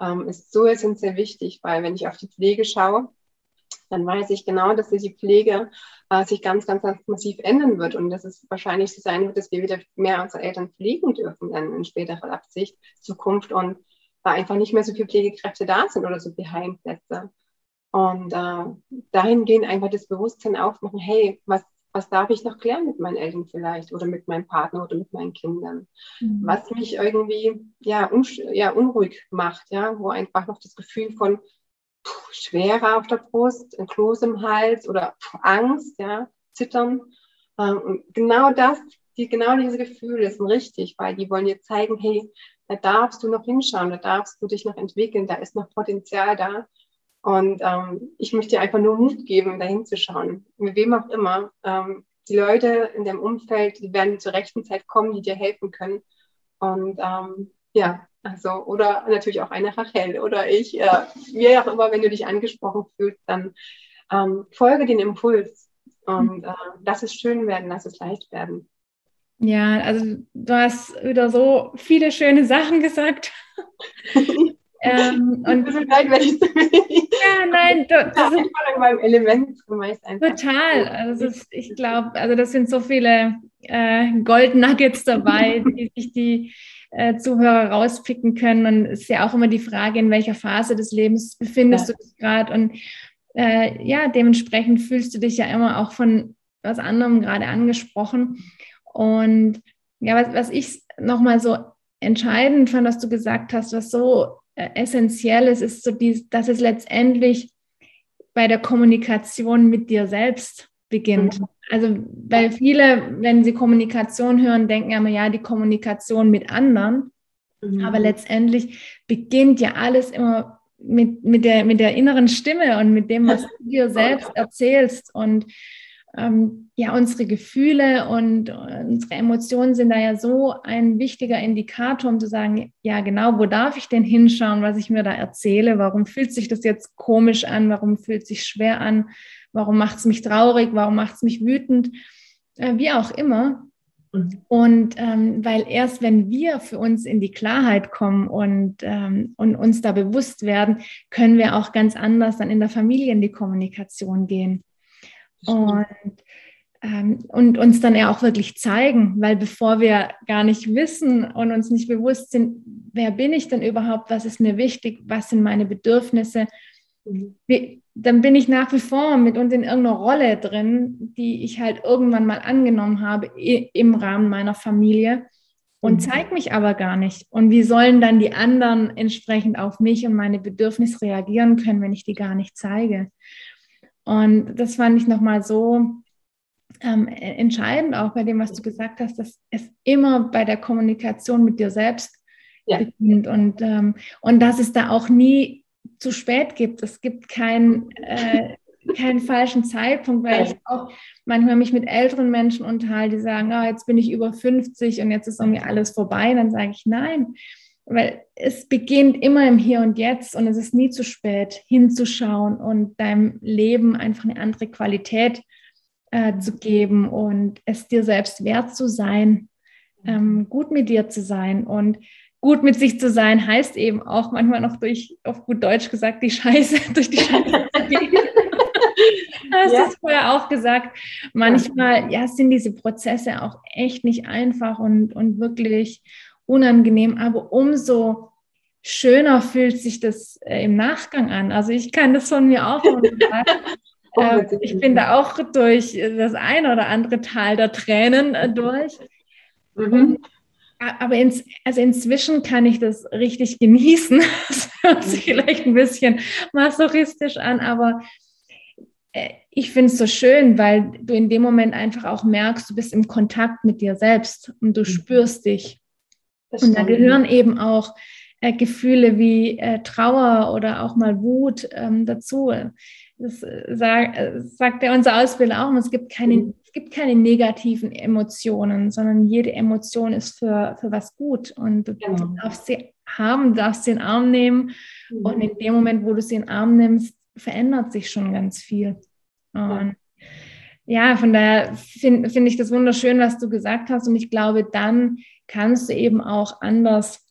ähm, ist so essentiell wichtig, weil wenn ich auf die Pflege schaue, dann weiß ich genau, dass die Pflege äh, sich ganz, ganz, ganz massiv ändern wird und dass es wahrscheinlich so sein wird, dass wir wieder mehr unsere Eltern pflegen dürfen dann in späterer Absicht, Zukunft und da einfach nicht mehr so viele Pflegekräfte da sind oder so viele Heimplätze. Und äh, dahingehend einfach das Bewusstsein aufmachen, hey, was, was darf ich noch klären mit meinen Eltern vielleicht oder mit meinem Partner oder mit meinen Kindern? Mhm. Was mich irgendwie ja, ja, unruhig macht, ja, wo einfach noch das Gefühl von, Schwere auf der Brust, ein Kloß im Hals oder Angst, ja, Zittern. Ähm, und genau das, die, genau diese Gefühle sind richtig, weil die wollen dir zeigen, hey, da darfst du noch hinschauen, da darfst du dich noch entwickeln, da ist noch Potenzial da. Und ähm, ich möchte dir einfach nur Mut geben, da hinzuschauen. Mit wem auch immer. Ähm, die Leute in deinem Umfeld, die werden zur rechten Zeit kommen, die dir helfen können. Und ähm, ja, also, oder natürlich auch eine Rachel oder ich, äh, wie auch immer, wenn du dich angesprochen fühlst, dann ähm, folge den Impuls und äh, lass es schön werden, lass es leicht werden. Ja, also du hast wieder so viele schöne Sachen gesagt. ähm, und so leid, wenn ich Ja, nein, du, das ist in meinem Element Total. Also ist, ich glaube, also das sind so viele äh, Gold Nuggets dabei, die sich die äh, Zuhörer rauspicken können. Und es ist ja auch immer die Frage, in welcher Phase des Lebens befindest ja. du dich gerade. Und äh, ja, dementsprechend fühlst du dich ja immer auch von was anderem gerade angesprochen. Und ja, was, was ich nochmal so entscheidend fand, was du gesagt hast, was so essentiell ist, ist so, dies, dass es letztendlich bei der Kommunikation mit dir selbst beginnt. Mhm. Also, weil viele, wenn sie Kommunikation hören, denken immer, ja, die Kommunikation mit anderen. Mhm. Aber letztendlich beginnt ja alles immer mit, mit, der, mit der inneren Stimme und mit dem, was du dir selbst erzählst. Und ähm, ja, unsere Gefühle und unsere Emotionen sind da ja so ein wichtiger Indikator, um zu sagen, ja, genau, wo darf ich denn hinschauen, was ich mir da erzähle? Warum fühlt sich das jetzt komisch an? Warum fühlt sich schwer an? Warum macht es mich traurig? Warum macht es mich wütend? Äh, wie auch immer. Und ähm, weil erst wenn wir für uns in die Klarheit kommen und, ähm, und uns da bewusst werden, können wir auch ganz anders dann in der Familie in die Kommunikation gehen. Und, ähm, und uns dann ja auch wirklich zeigen, weil bevor wir gar nicht wissen und uns nicht bewusst sind, wer bin ich denn überhaupt, was ist mir wichtig, was sind meine Bedürfnisse, mhm. wie, dann bin ich nach wie vor mit uns in irgendeiner Rolle drin, die ich halt irgendwann mal angenommen habe im Rahmen meiner Familie. und mhm. zeige mich aber gar nicht. Und wie sollen dann die anderen entsprechend auf mich und meine Bedürfnisse reagieren können, wenn ich die gar nicht zeige? Und das fand ich nochmal so ähm, entscheidend auch bei dem, was du gesagt hast, dass es immer bei der Kommunikation mit dir selbst ja. beginnt und, ähm, und dass es da auch nie zu spät gibt. Es gibt kein, äh, keinen falschen Zeitpunkt, weil ich auch manchmal mich mit älteren Menschen unterhalte, die sagen, oh, jetzt bin ich über 50 und jetzt ist irgendwie alles vorbei. Dann sage ich nein, weil es beginnt immer im Hier und Jetzt und es ist nie zu spät hinzuschauen und deinem Leben einfach eine andere Qualität äh, zu geben und es dir selbst wert zu sein, ähm, gut mit dir zu sein und gut mit sich zu sein heißt eben auch manchmal noch durch, auf gut Deutsch gesagt, die Scheiße, durch die Scheiße zu gehen. hast ja. es vorher auch gesagt. Manchmal ja, sind diese Prozesse auch echt nicht einfach und, und wirklich unangenehm, aber umso schöner fühlt sich das äh, im Nachgang an. Also ich kann das von mir auch. äh, ich bin da auch durch das ein oder andere Tal der Tränen äh, durch. Mhm. Aber ins, also inzwischen kann ich das richtig genießen. Das hört sich vielleicht ein bisschen masochistisch an, aber äh, ich finde es so schön, weil du in dem Moment einfach auch merkst, du bist im Kontakt mit dir selbst und du mhm. spürst dich. Und da gehören eben auch äh, Gefühle wie äh, Trauer oder auch mal Wut ähm, dazu. Das äh, sag, äh, sagt ja unser Ausbilder auch, es gibt, keine, mhm. es gibt keine negativen Emotionen, sondern jede Emotion ist für, für was gut und du genau. darfst sie haben, darfst sie in den Arm nehmen mhm. und in dem Moment, wo du sie in den Arm nimmst, verändert sich schon ganz viel. Und ja, von daher finde find ich das wunderschön, was du gesagt hast. Und ich glaube, dann kannst du eben auch anders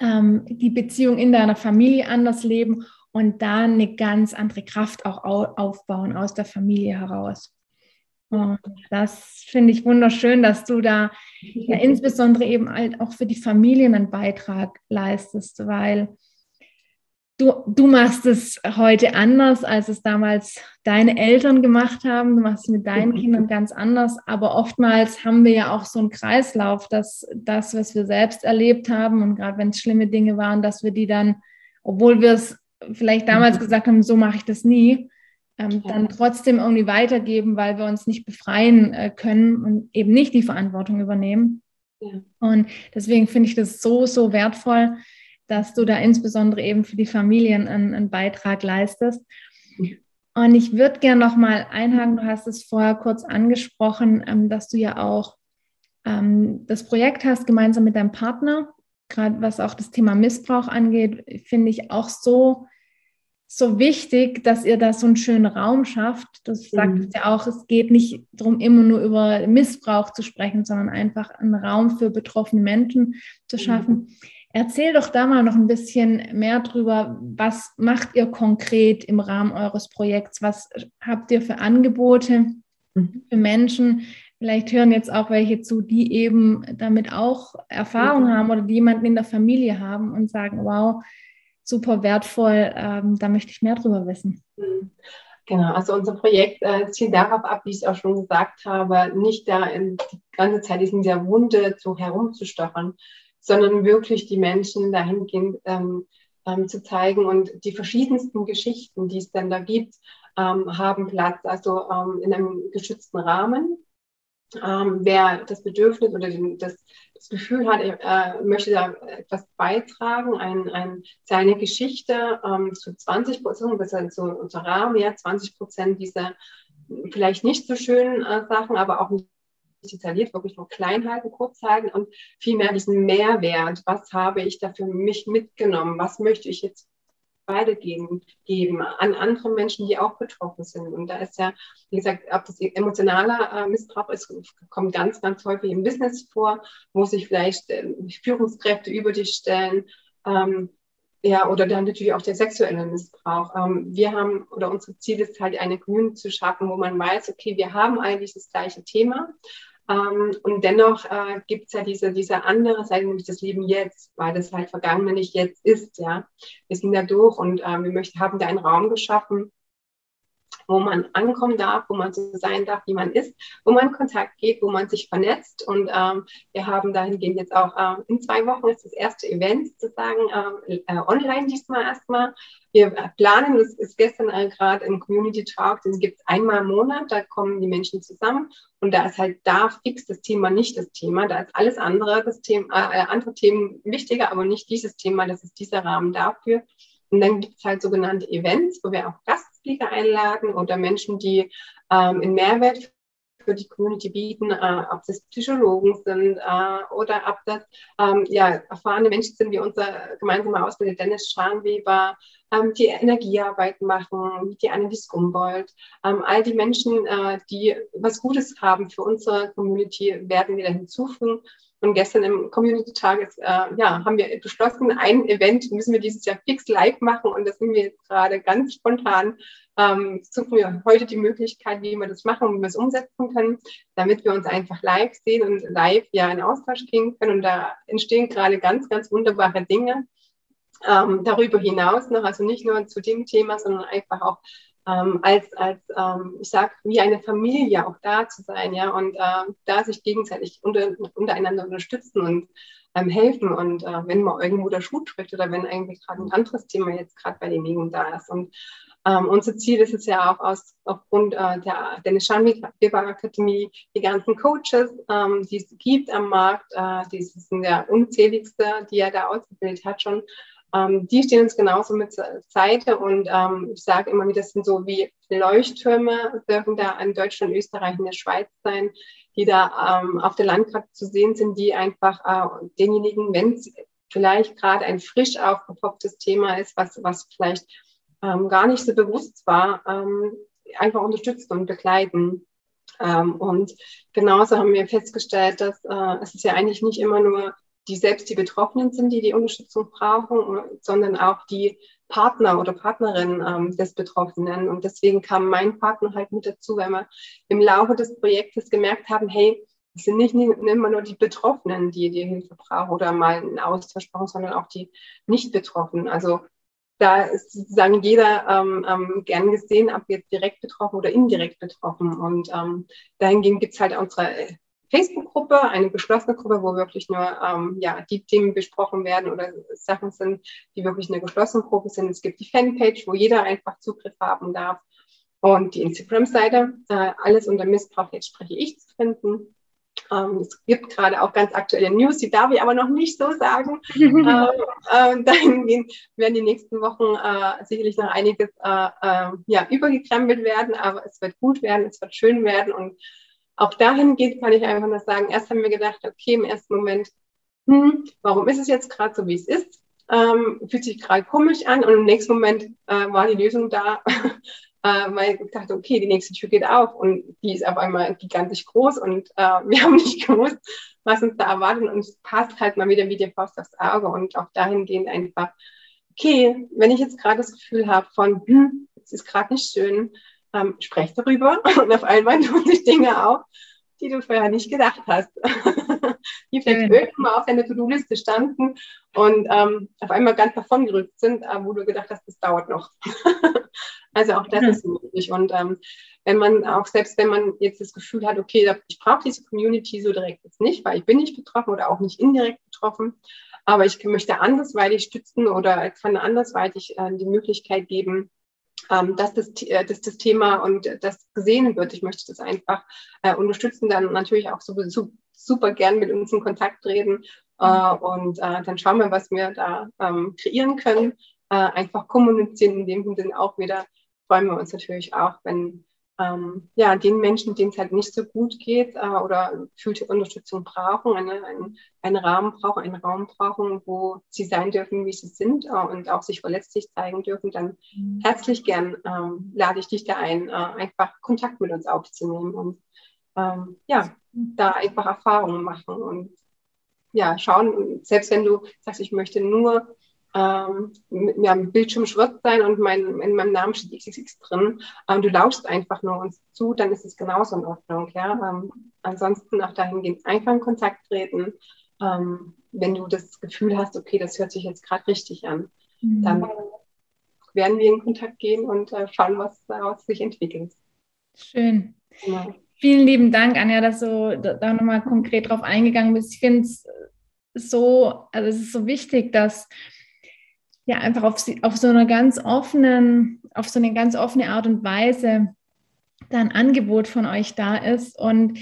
ähm, die Beziehung in deiner Familie anders leben und da eine ganz andere Kraft auch aufbauen aus der Familie heraus. Und das finde ich wunderschön, dass du da ja, insbesondere eben halt auch für die Familien einen Beitrag leistest, weil Du, du machst es heute anders, als es damals deine Eltern gemacht haben. Du machst es mit deinen mhm. Kindern ganz anders. Aber oftmals haben wir ja auch so einen Kreislauf, dass das, was wir selbst erlebt haben und gerade wenn es schlimme Dinge waren, dass wir die dann, obwohl wir es vielleicht damals mhm. gesagt haben, so mache ich das nie, ähm, dann trotzdem irgendwie weitergeben, weil wir uns nicht befreien äh, können und eben nicht die Verantwortung übernehmen. Ja. Und deswegen finde ich das so, so wertvoll, dass du da insbesondere eben für die Familien einen, einen Beitrag leistest. Und ich würde gerne noch mal einhaken, du hast es vorher kurz angesprochen, ähm, dass du ja auch ähm, das Projekt hast gemeinsam mit deinem Partner, gerade was auch das Thema Missbrauch angeht, finde ich auch so, so wichtig, dass ihr da so einen schönen Raum schafft. Das sagt mhm. ja auch, es geht nicht darum, immer nur über Missbrauch zu sprechen, sondern einfach einen Raum für betroffene Menschen zu mhm. schaffen. Mhm. Erzähl doch da mal noch ein bisschen mehr drüber. Was macht ihr konkret im Rahmen eures Projekts? Was habt ihr für Angebote mhm. für Menschen? Vielleicht hören jetzt auch welche zu, die eben damit auch Erfahrung haben oder die jemanden in der Familie haben und sagen, wow, super wertvoll, ähm, da möchte ich mehr drüber wissen. Mhm. Genau, also unser Projekt äh, zielt darauf ab, wie ich es auch schon gesagt habe, nicht da in, die ganze Zeit in dieser Wunde so herumzustochern, sondern wirklich die Menschen dahingehend ähm, ähm, zu zeigen. Und die verschiedensten Geschichten, die es dann da gibt, ähm, haben Platz, also ähm, in einem geschützten Rahmen. Ähm, wer das Bedürfnis oder das, das Gefühl hat, äh, möchte da etwas beitragen, ein, ein, seine Geschichte ähm, zu 20 Prozent, das ist so unser Rahmen, ja, 20 Prozent dieser vielleicht nicht so schönen äh, Sachen, aber auch nicht detailliert, wirklich nur klein halten, kurz halten und vielmehr diesen Mehrwert. Was habe ich da für mich mitgenommen? Was möchte ich jetzt beide geben, geben an andere Menschen, die auch betroffen sind. Und da ist ja, wie gesagt, ob das emotionaler äh, Missbrauch ist, kommt ganz, ganz häufig im Business vor, wo sich vielleicht äh, Führungskräfte über dich stellen. Ähm, ja, oder dann natürlich auch der sexuelle Missbrauch. Ähm, wir haben, oder unser Ziel ist halt, eine Community zu schaffen, wo man weiß, okay, wir haben eigentlich das gleiche Thema, ähm, und dennoch äh, gibt es ja diese, diese andere Seite, nämlich das Leben jetzt, weil das halt Vergangene nicht jetzt ist. Ja, Wir sind da durch und äh, wir möchten, haben da einen Raum geschaffen, wo man ankommen darf, wo man so sein darf, wie man ist, wo man Kontakt geht, wo man sich vernetzt. Und ähm, wir haben dahingehend jetzt auch äh, in zwei Wochen ist das erste Event sozusagen äh, äh, online diesmal erstmal. Wir planen, das ist gestern äh, gerade im Community Talk, den gibt es einmal im Monat, da kommen die Menschen zusammen und da ist halt da fix das Thema nicht das Thema, da ist alles andere, das Thema, äh, andere Themen wichtiger, aber nicht dieses Thema, das ist dieser Rahmen dafür. Und dann gibt es halt sogenannte Events, wo wir auch Gastspeaker einladen oder Menschen, die ähm, einen Mehrwert für die Community bieten, äh, ob das Psychologen sind äh, oder ob das ähm, ja, erfahrene Menschen sind, wie unser gemeinsamer Ausbilder Dennis Schranweber, ähm, die Energiearbeit machen, die Annelies Gumboldt. Ähm, all die Menschen, äh, die was Gutes haben für unsere Community, werden wir da hinzufügen. Und gestern im Community-Tag äh, ja, haben wir beschlossen, ein Event müssen wir dieses Jahr fix live machen. Und das sind wir jetzt gerade ganz spontan. Ähm, suchen wir heute die Möglichkeit, wie wir das machen und wie wir es umsetzen können, damit wir uns einfach live sehen und live ja in Austausch gehen können. Und da entstehen gerade ganz, ganz wunderbare Dinge. Ähm, darüber hinaus noch, also nicht nur zu dem Thema, sondern einfach auch ähm, als, als ähm, ich sag, wie eine Familie auch da zu sein, ja, und äh, da sich gegenseitig unter, untereinander unterstützen und ähm, helfen. Und äh, wenn mal irgendwo der Schuh drückt oder wenn eigentlich gerade ein anderes Thema jetzt gerade bei denjenigen da ist. Und ähm, unser Ziel ist es ja auch aus, aufgrund äh, der Dennis Schanweber Akademie, die ganzen Coaches, ähm, die es gibt am Markt, äh, die sind ja unzähligste, die er da ausgebildet hat schon, ähm, die stehen uns genauso mit zur Seite und ähm, ich sage immer wieder, das sind so wie Leuchttürme, dürfen da in Deutschland, Österreich, in der Schweiz sein, die da ähm, auf der Landkarte zu sehen sind, die einfach äh, denjenigen, wenn es vielleicht gerade ein frisch aufgepopptes Thema ist, was, was vielleicht ähm, gar nicht so bewusst war, ähm, einfach unterstützen und begleiten. Ähm, und genauso haben wir festgestellt, dass äh, es ist ja eigentlich nicht immer nur die selbst die Betroffenen sind, die die Unterstützung brauchen, sondern auch die Partner oder Partnerin ähm, des Betroffenen. Und deswegen kam mein Partner halt mit dazu, weil wir im Laufe des Projektes gemerkt haben, hey, es sind nicht immer nur die Betroffenen, die die Hilfe brauchen oder mal einen Austausch brauchen, sondern auch die Nicht-Betroffenen. Also da ist sozusagen jeder ähm, ähm, gern gesehen, ob jetzt direkt betroffen oder indirekt betroffen. Und ähm, dahingehend gibt es halt unsere Facebook-Gruppe, eine geschlossene Gruppe, wo wirklich nur ähm, ja, die Themen besprochen werden oder Sachen sind, die wirklich eine geschlossene Gruppe sind. Es gibt die Fanpage, wo jeder einfach Zugriff haben darf. Und die Instagram-Seite, äh, alles unter Missbrauch, jetzt spreche ich zu finden. Ähm, es gibt gerade auch ganz aktuelle News, die darf ich aber noch nicht so sagen. ähm, äh, dahingehend werden die nächsten Wochen äh, sicherlich noch einiges äh, äh, ja, übergekrempelt werden, aber es wird gut werden, es wird schön werden und auch dahin geht, kann ich einfach nur sagen, erst haben wir gedacht, okay, im ersten Moment, hm, warum ist es jetzt gerade so, wie es ist? Ähm, fühlt sich gerade komisch an und im nächsten Moment äh, war die Lösung da, äh, weil ich dachte, okay, die nächste Tür geht auf und die ist auf einmal gigantisch groß und äh, wir haben nicht gewusst, was uns da erwartet und es passt halt mal wieder wie die Faust aufs Auge und auch dahingehend einfach, okay, wenn ich jetzt gerade das Gefühl habe von, hm, es ist gerade nicht schön, ähm, sprech darüber und auf einmal tun sich Dinge auf, die du vorher nicht gedacht hast, die vielleicht mhm. irgendwann mal auf deiner To-Do-Liste standen und ähm, auf einmal ganz davon gerückt sind, äh, wo du gedacht hast, das dauert noch. also auch das mhm. ist möglich. Und ähm, wenn man auch, selbst wenn man jetzt das Gefühl hat, okay, ich brauche diese Community so direkt jetzt nicht, weil ich bin nicht betroffen oder auch nicht indirekt betroffen, aber ich möchte andersweitig stützen oder kann andersweitig äh, die Möglichkeit geben, ähm, dass, das, äh, dass das Thema und das gesehen wird. Ich möchte das einfach äh, unterstützen, dann natürlich auch sowieso super gern mit uns in Kontakt treten äh, und äh, dann schauen wir, was wir da ähm, kreieren können. Äh, einfach kommunizieren in dem Sinne auch wieder. Freuen wir uns natürlich auch, wenn ähm, ja, den Menschen, denen es halt nicht so gut geht äh, oder gefühlte Unterstützung brauchen, eine, einen, einen Rahmen brauchen, einen Raum brauchen, wo sie sein dürfen, wie sie sind äh, und auch sich verletzlich zeigen dürfen, dann mhm. herzlich gern ähm, lade ich dich da ein, äh, einfach Kontakt mit uns aufzunehmen und ähm, ja, da einfach Erfahrungen machen und ja, schauen, selbst wenn du sagst, ich möchte nur ähm, mit am Bildschirm schwarz sein und mein, in meinem Namen steht XXX drin, ähm, du lauschst einfach nur uns zu, dann ist es genauso in Ordnung. Ja? Ähm, ansonsten auch dahingehend einfach in Kontakt treten, ähm, wenn du das Gefühl hast, okay, das hört sich jetzt gerade richtig an, mhm. dann werden wir in Kontakt gehen und äh, schauen, was daraus sich entwickelt. Schön. Genau. Vielen lieben Dank, Anja, dass du da nochmal konkret drauf eingegangen bist. Ich finde es so, also es ist so wichtig, dass ja einfach auf, auf so einer ganz offenen, auf so eine ganz offene Art und Weise da ein Angebot von euch da ist. Und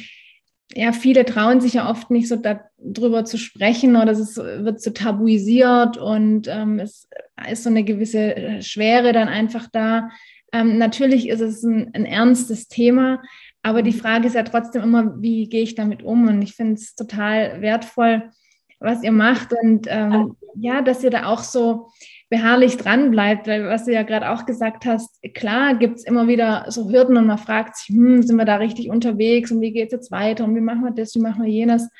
ja, viele trauen sich ja oft nicht so darüber zu sprechen oder es wird so tabuisiert und ähm, es ist so eine gewisse Schwere dann einfach da. Ähm, natürlich ist es ein, ein ernstes Thema, aber die Frage ist ja trotzdem immer, wie gehe ich damit um? Und ich finde es total wertvoll, was ihr macht und ähm, ja, dass ihr da auch so beharrlich dran bleibt, weil was du ja gerade auch gesagt hast, klar gibt es immer wieder so Hürden und man fragt sich, hm, sind wir da richtig unterwegs und wie geht es jetzt weiter und wie machen wir das, wie machen wir jenes.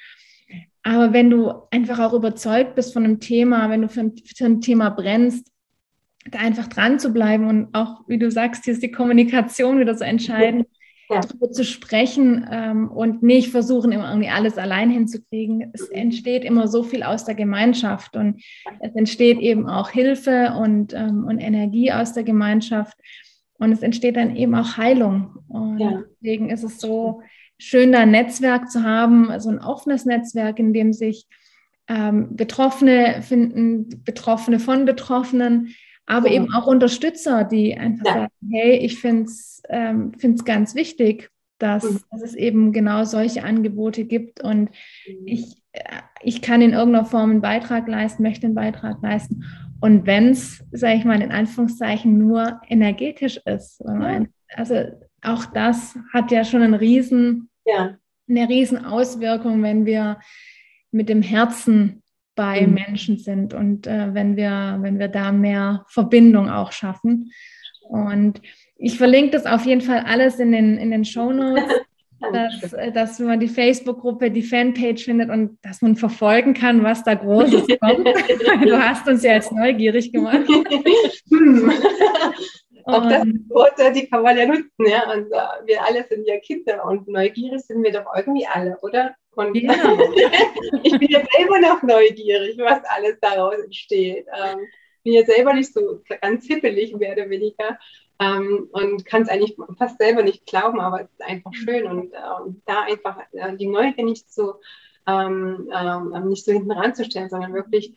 Aber wenn du einfach auch überzeugt bist von einem Thema, wenn du für ein, für ein Thema brennst, da einfach dran zu bleiben und auch, wie du sagst, hier ist die Kommunikation wieder so entscheidend ja. Darüber zu sprechen ähm, und nicht versuchen, immer irgendwie alles allein hinzukriegen. Es entsteht immer so viel aus der Gemeinschaft und es entsteht eben auch Hilfe und, ähm, und Energie aus der Gemeinschaft und es entsteht dann eben auch Heilung. Und ja. deswegen ist es so schön, da ein Netzwerk zu haben, also ein offenes Netzwerk, in dem sich ähm, Betroffene finden, Betroffene von Betroffenen, aber ja. eben auch Unterstützer, die einfach ja. sagen, hey, ich finde es ähm, ganz wichtig, dass, mhm. dass, es eben genau solche Angebote gibt und mhm. ich, äh, ich kann in irgendeiner Form einen Beitrag leisten, möchte einen Beitrag leisten. Und wenn es, sage ich mal, in Anführungszeichen nur energetisch ist, ja. also auch das hat ja schon einen riesen, ja. eine riesen Auswirkung, wenn wir mit dem Herzen bei mhm. Menschen sind und äh, wenn, wir, wenn wir da mehr Verbindung auch schaffen. Und ich verlinke das auf jeden Fall alles in den, in den Show Notes. dass, äh, dass man die Facebook-Gruppe, die Fanpage findet und dass man verfolgen kann, was da Großes kommt. du hast uns ja jetzt neugierig gemacht. Auch das Worte, die kann man ja nutzen, ja. Und uh, wir alle sind ja Kinder und neugierig sind wir doch irgendwie alle, oder? Und ja. ich bin ja selber noch neugierig, was alles daraus entsteht. Ähm, bin ja selber nicht so ganz hippelig, mehr oder weniger. Ähm, und kann es eigentlich fast selber nicht glauben, aber es ist einfach schön. Und, äh, da einfach äh, die Neugier nicht so, ähm, ähm, nicht so hinten ranzustellen, sondern wirklich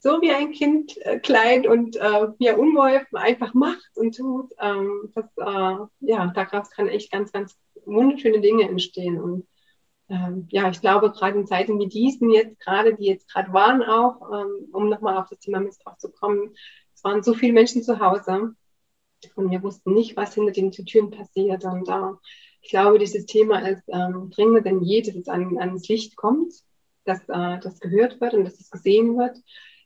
so wie ein Kind äh, klein und äh, ja, unbeholfen einfach macht und tut. Ähm, das, äh, ja, daraus kann echt ganz, ganz wunderschöne Dinge entstehen. Und ähm, ja, ich glaube, gerade in Zeiten wie diesen jetzt gerade, die jetzt gerade waren auch, ähm, um nochmal auf das Thema Missbrauch zu kommen, es waren so viele Menschen zu Hause und wir wussten nicht, was hinter den Türen passiert. Und äh, ich glaube, dieses Thema ist ähm, dringender denn je, dass es an, ans Licht kommt, dass äh, das gehört wird und dass es gesehen wird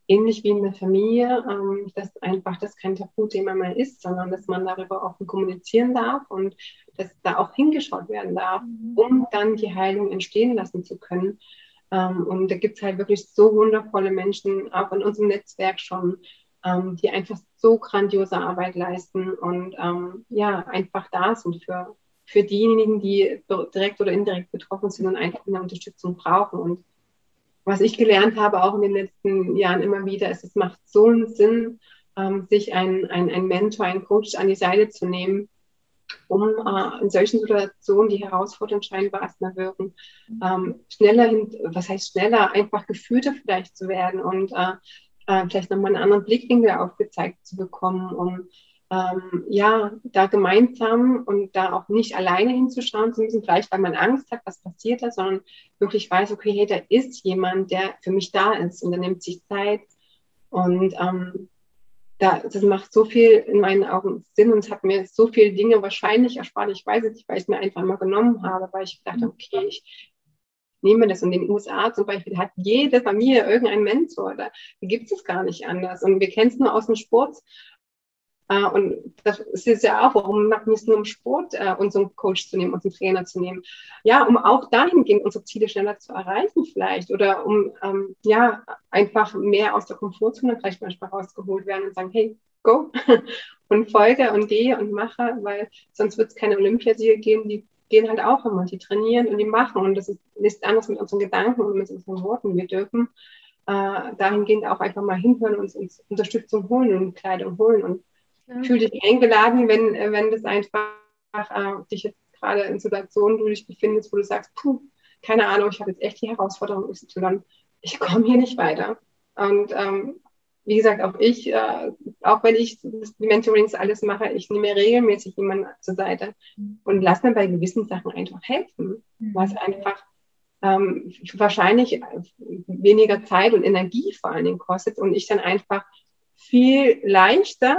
ähnlich wie in der Familie, ähm, dass einfach das kein Tabuthema mehr ist, sondern dass man darüber offen kommunizieren darf und dass da auch hingeschaut werden darf, mhm. um dann die Heilung entstehen lassen zu können. Ähm, und da gibt es halt wirklich so wundervolle Menschen, auch in unserem Netzwerk schon, ähm, die einfach so grandiose Arbeit leisten und ähm, ja, einfach da sind für, für diejenigen, die direkt oder indirekt betroffen sind und einfach eine Unterstützung brauchen. Und was ich gelernt habe, auch in den letzten Jahren immer wieder, ist, es macht so einen Sinn, ähm, sich ein, ein, ein Mentor, ein Coach an die Seite zu nehmen, um äh, in solchen Situationen, die herausfordernd scheinbar erstmal wirken, ähm, schneller hin, was heißt schneller, einfach geführter vielleicht zu werden und äh, äh, vielleicht nochmal einen anderen Blickwinkel aufgezeigt zu bekommen, um ähm, ja, da gemeinsam und da auch nicht alleine hinzuschauen zu müssen, vielleicht weil man Angst hat, was passiert da, sondern wirklich weiß, okay, hey, da ist jemand, der für mich da ist und der nimmt sich Zeit und ähm, da, das macht so viel in meinen Augen Sinn und es hat mir so viele Dinge wahrscheinlich erspart. Ich weiß es nicht, weil ich es mir einfach mal genommen habe, weil ich dachte, okay, ich nehme das. Und in den USA zum Beispiel hat jede Familie irgendeinen Mentor. Da gibt es gar nicht anders. Und wir kennen es nur aus dem Sport. Äh, und das ist ja auch, warum machen wir es nur im Sport, äh, unseren Coach zu nehmen, unseren Trainer zu nehmen. Ja, um auch dahingehend unsere Ziele schneller zu erreichen vielleicht oder um ähm, ja einfach mehr aus der Komfortzone vielleicht manchmal rausgeholt werden und sagen, hey, go und folge und gehe und mache, weil sonst wird es keine Olympiasiege geben, die gehen halt auch immer, die trainieren und die machen und das ist, ist anders mit unseren Gedanken und mit unseren Worten. Wir dürfen äh, dahingehend auch einfach mal hinhören und uns Unterstützung holen und Kleidung holen und Ja. Fühl dich eingeladen, wenn, äh, wenn das einfach äh, dich jetzt gerade in Situationen, du dich befindest, wo du sagst, puh, keine Ahnung, ich habe jetzt echt die Herausforderung XY, ich komme hier nicht weiter. Und ähm, wie gesagt, auch ich, äh, auch wenn ich die Mentorings alles mache, ich nehme regelmäßig jemanden zur Seite und lasse mir bei gewissen Sachen einfach helfen, mhm. was einfach ähm, wahrscheinlich weniger Zeit und Energie vor allen Dingen kostet und ich dann einfach viel leichter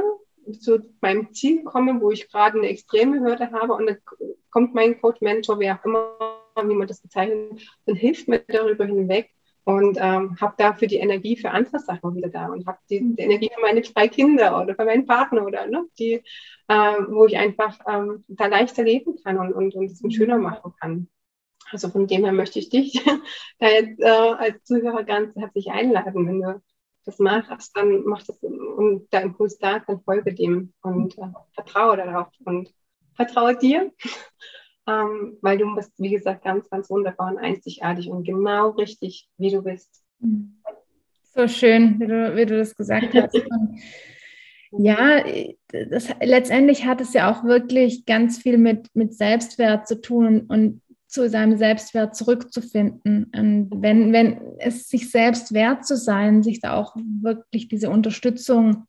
zu meinem Ziel komme, wo ich gerade eine extreme Hürde habe und dann kommt mein Coach, Mentor, wer auch immer, wie man das bezeichnet, und hilft mir darüber hinweg und ähm, habe dafür die Energie für andere Sachen wieder da und habe die, die, Energie für meine zwei Kinder oder für meinen Partner oder ne, die, ähm, wo ich einfach ähm, da leichter leben kann und, und, und es schöner machen kann. Also von dem her möchte ich dich da jetzt äh, als Zuhörer ganz herzlich einladen. Wenn du das machst, dann mach das und der Impuls da, dann folge dem und äh, vertraue darauf und vertraue dir ähm, weil du bist, wie gesagt, ganz, ganz wunderbar und einzigartig und genau richtig, wie du bist. So schön, wie du, wie du das gesagt hast. ja, das, letztendlich hat es ja auch wirklich ganz viel mit, mit Selbstwert zu tun und, und zu seinem Selbstwert zurückzufinden. Und wenn, wenn es sich selbst wert zu sein, sich da auch wirklich diese Unterstützung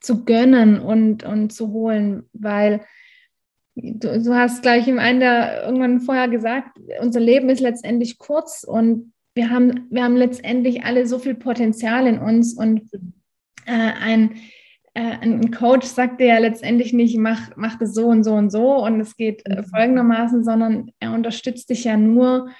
zu gönnen und, und zu holen, weil du, du hast gleich im einen der irgendwann vorher gesagt, unser Leben ist letztendlich kurz und wir haben, wir haben letztendlich alle so viel Potenzial in uns und äh, ein, ein Coach sagt dir ja letztendlich nicht, mach, mach das so und so und so und es geht äh, mhm. folgendermaßen, sondern er unterstützt dich ja nur,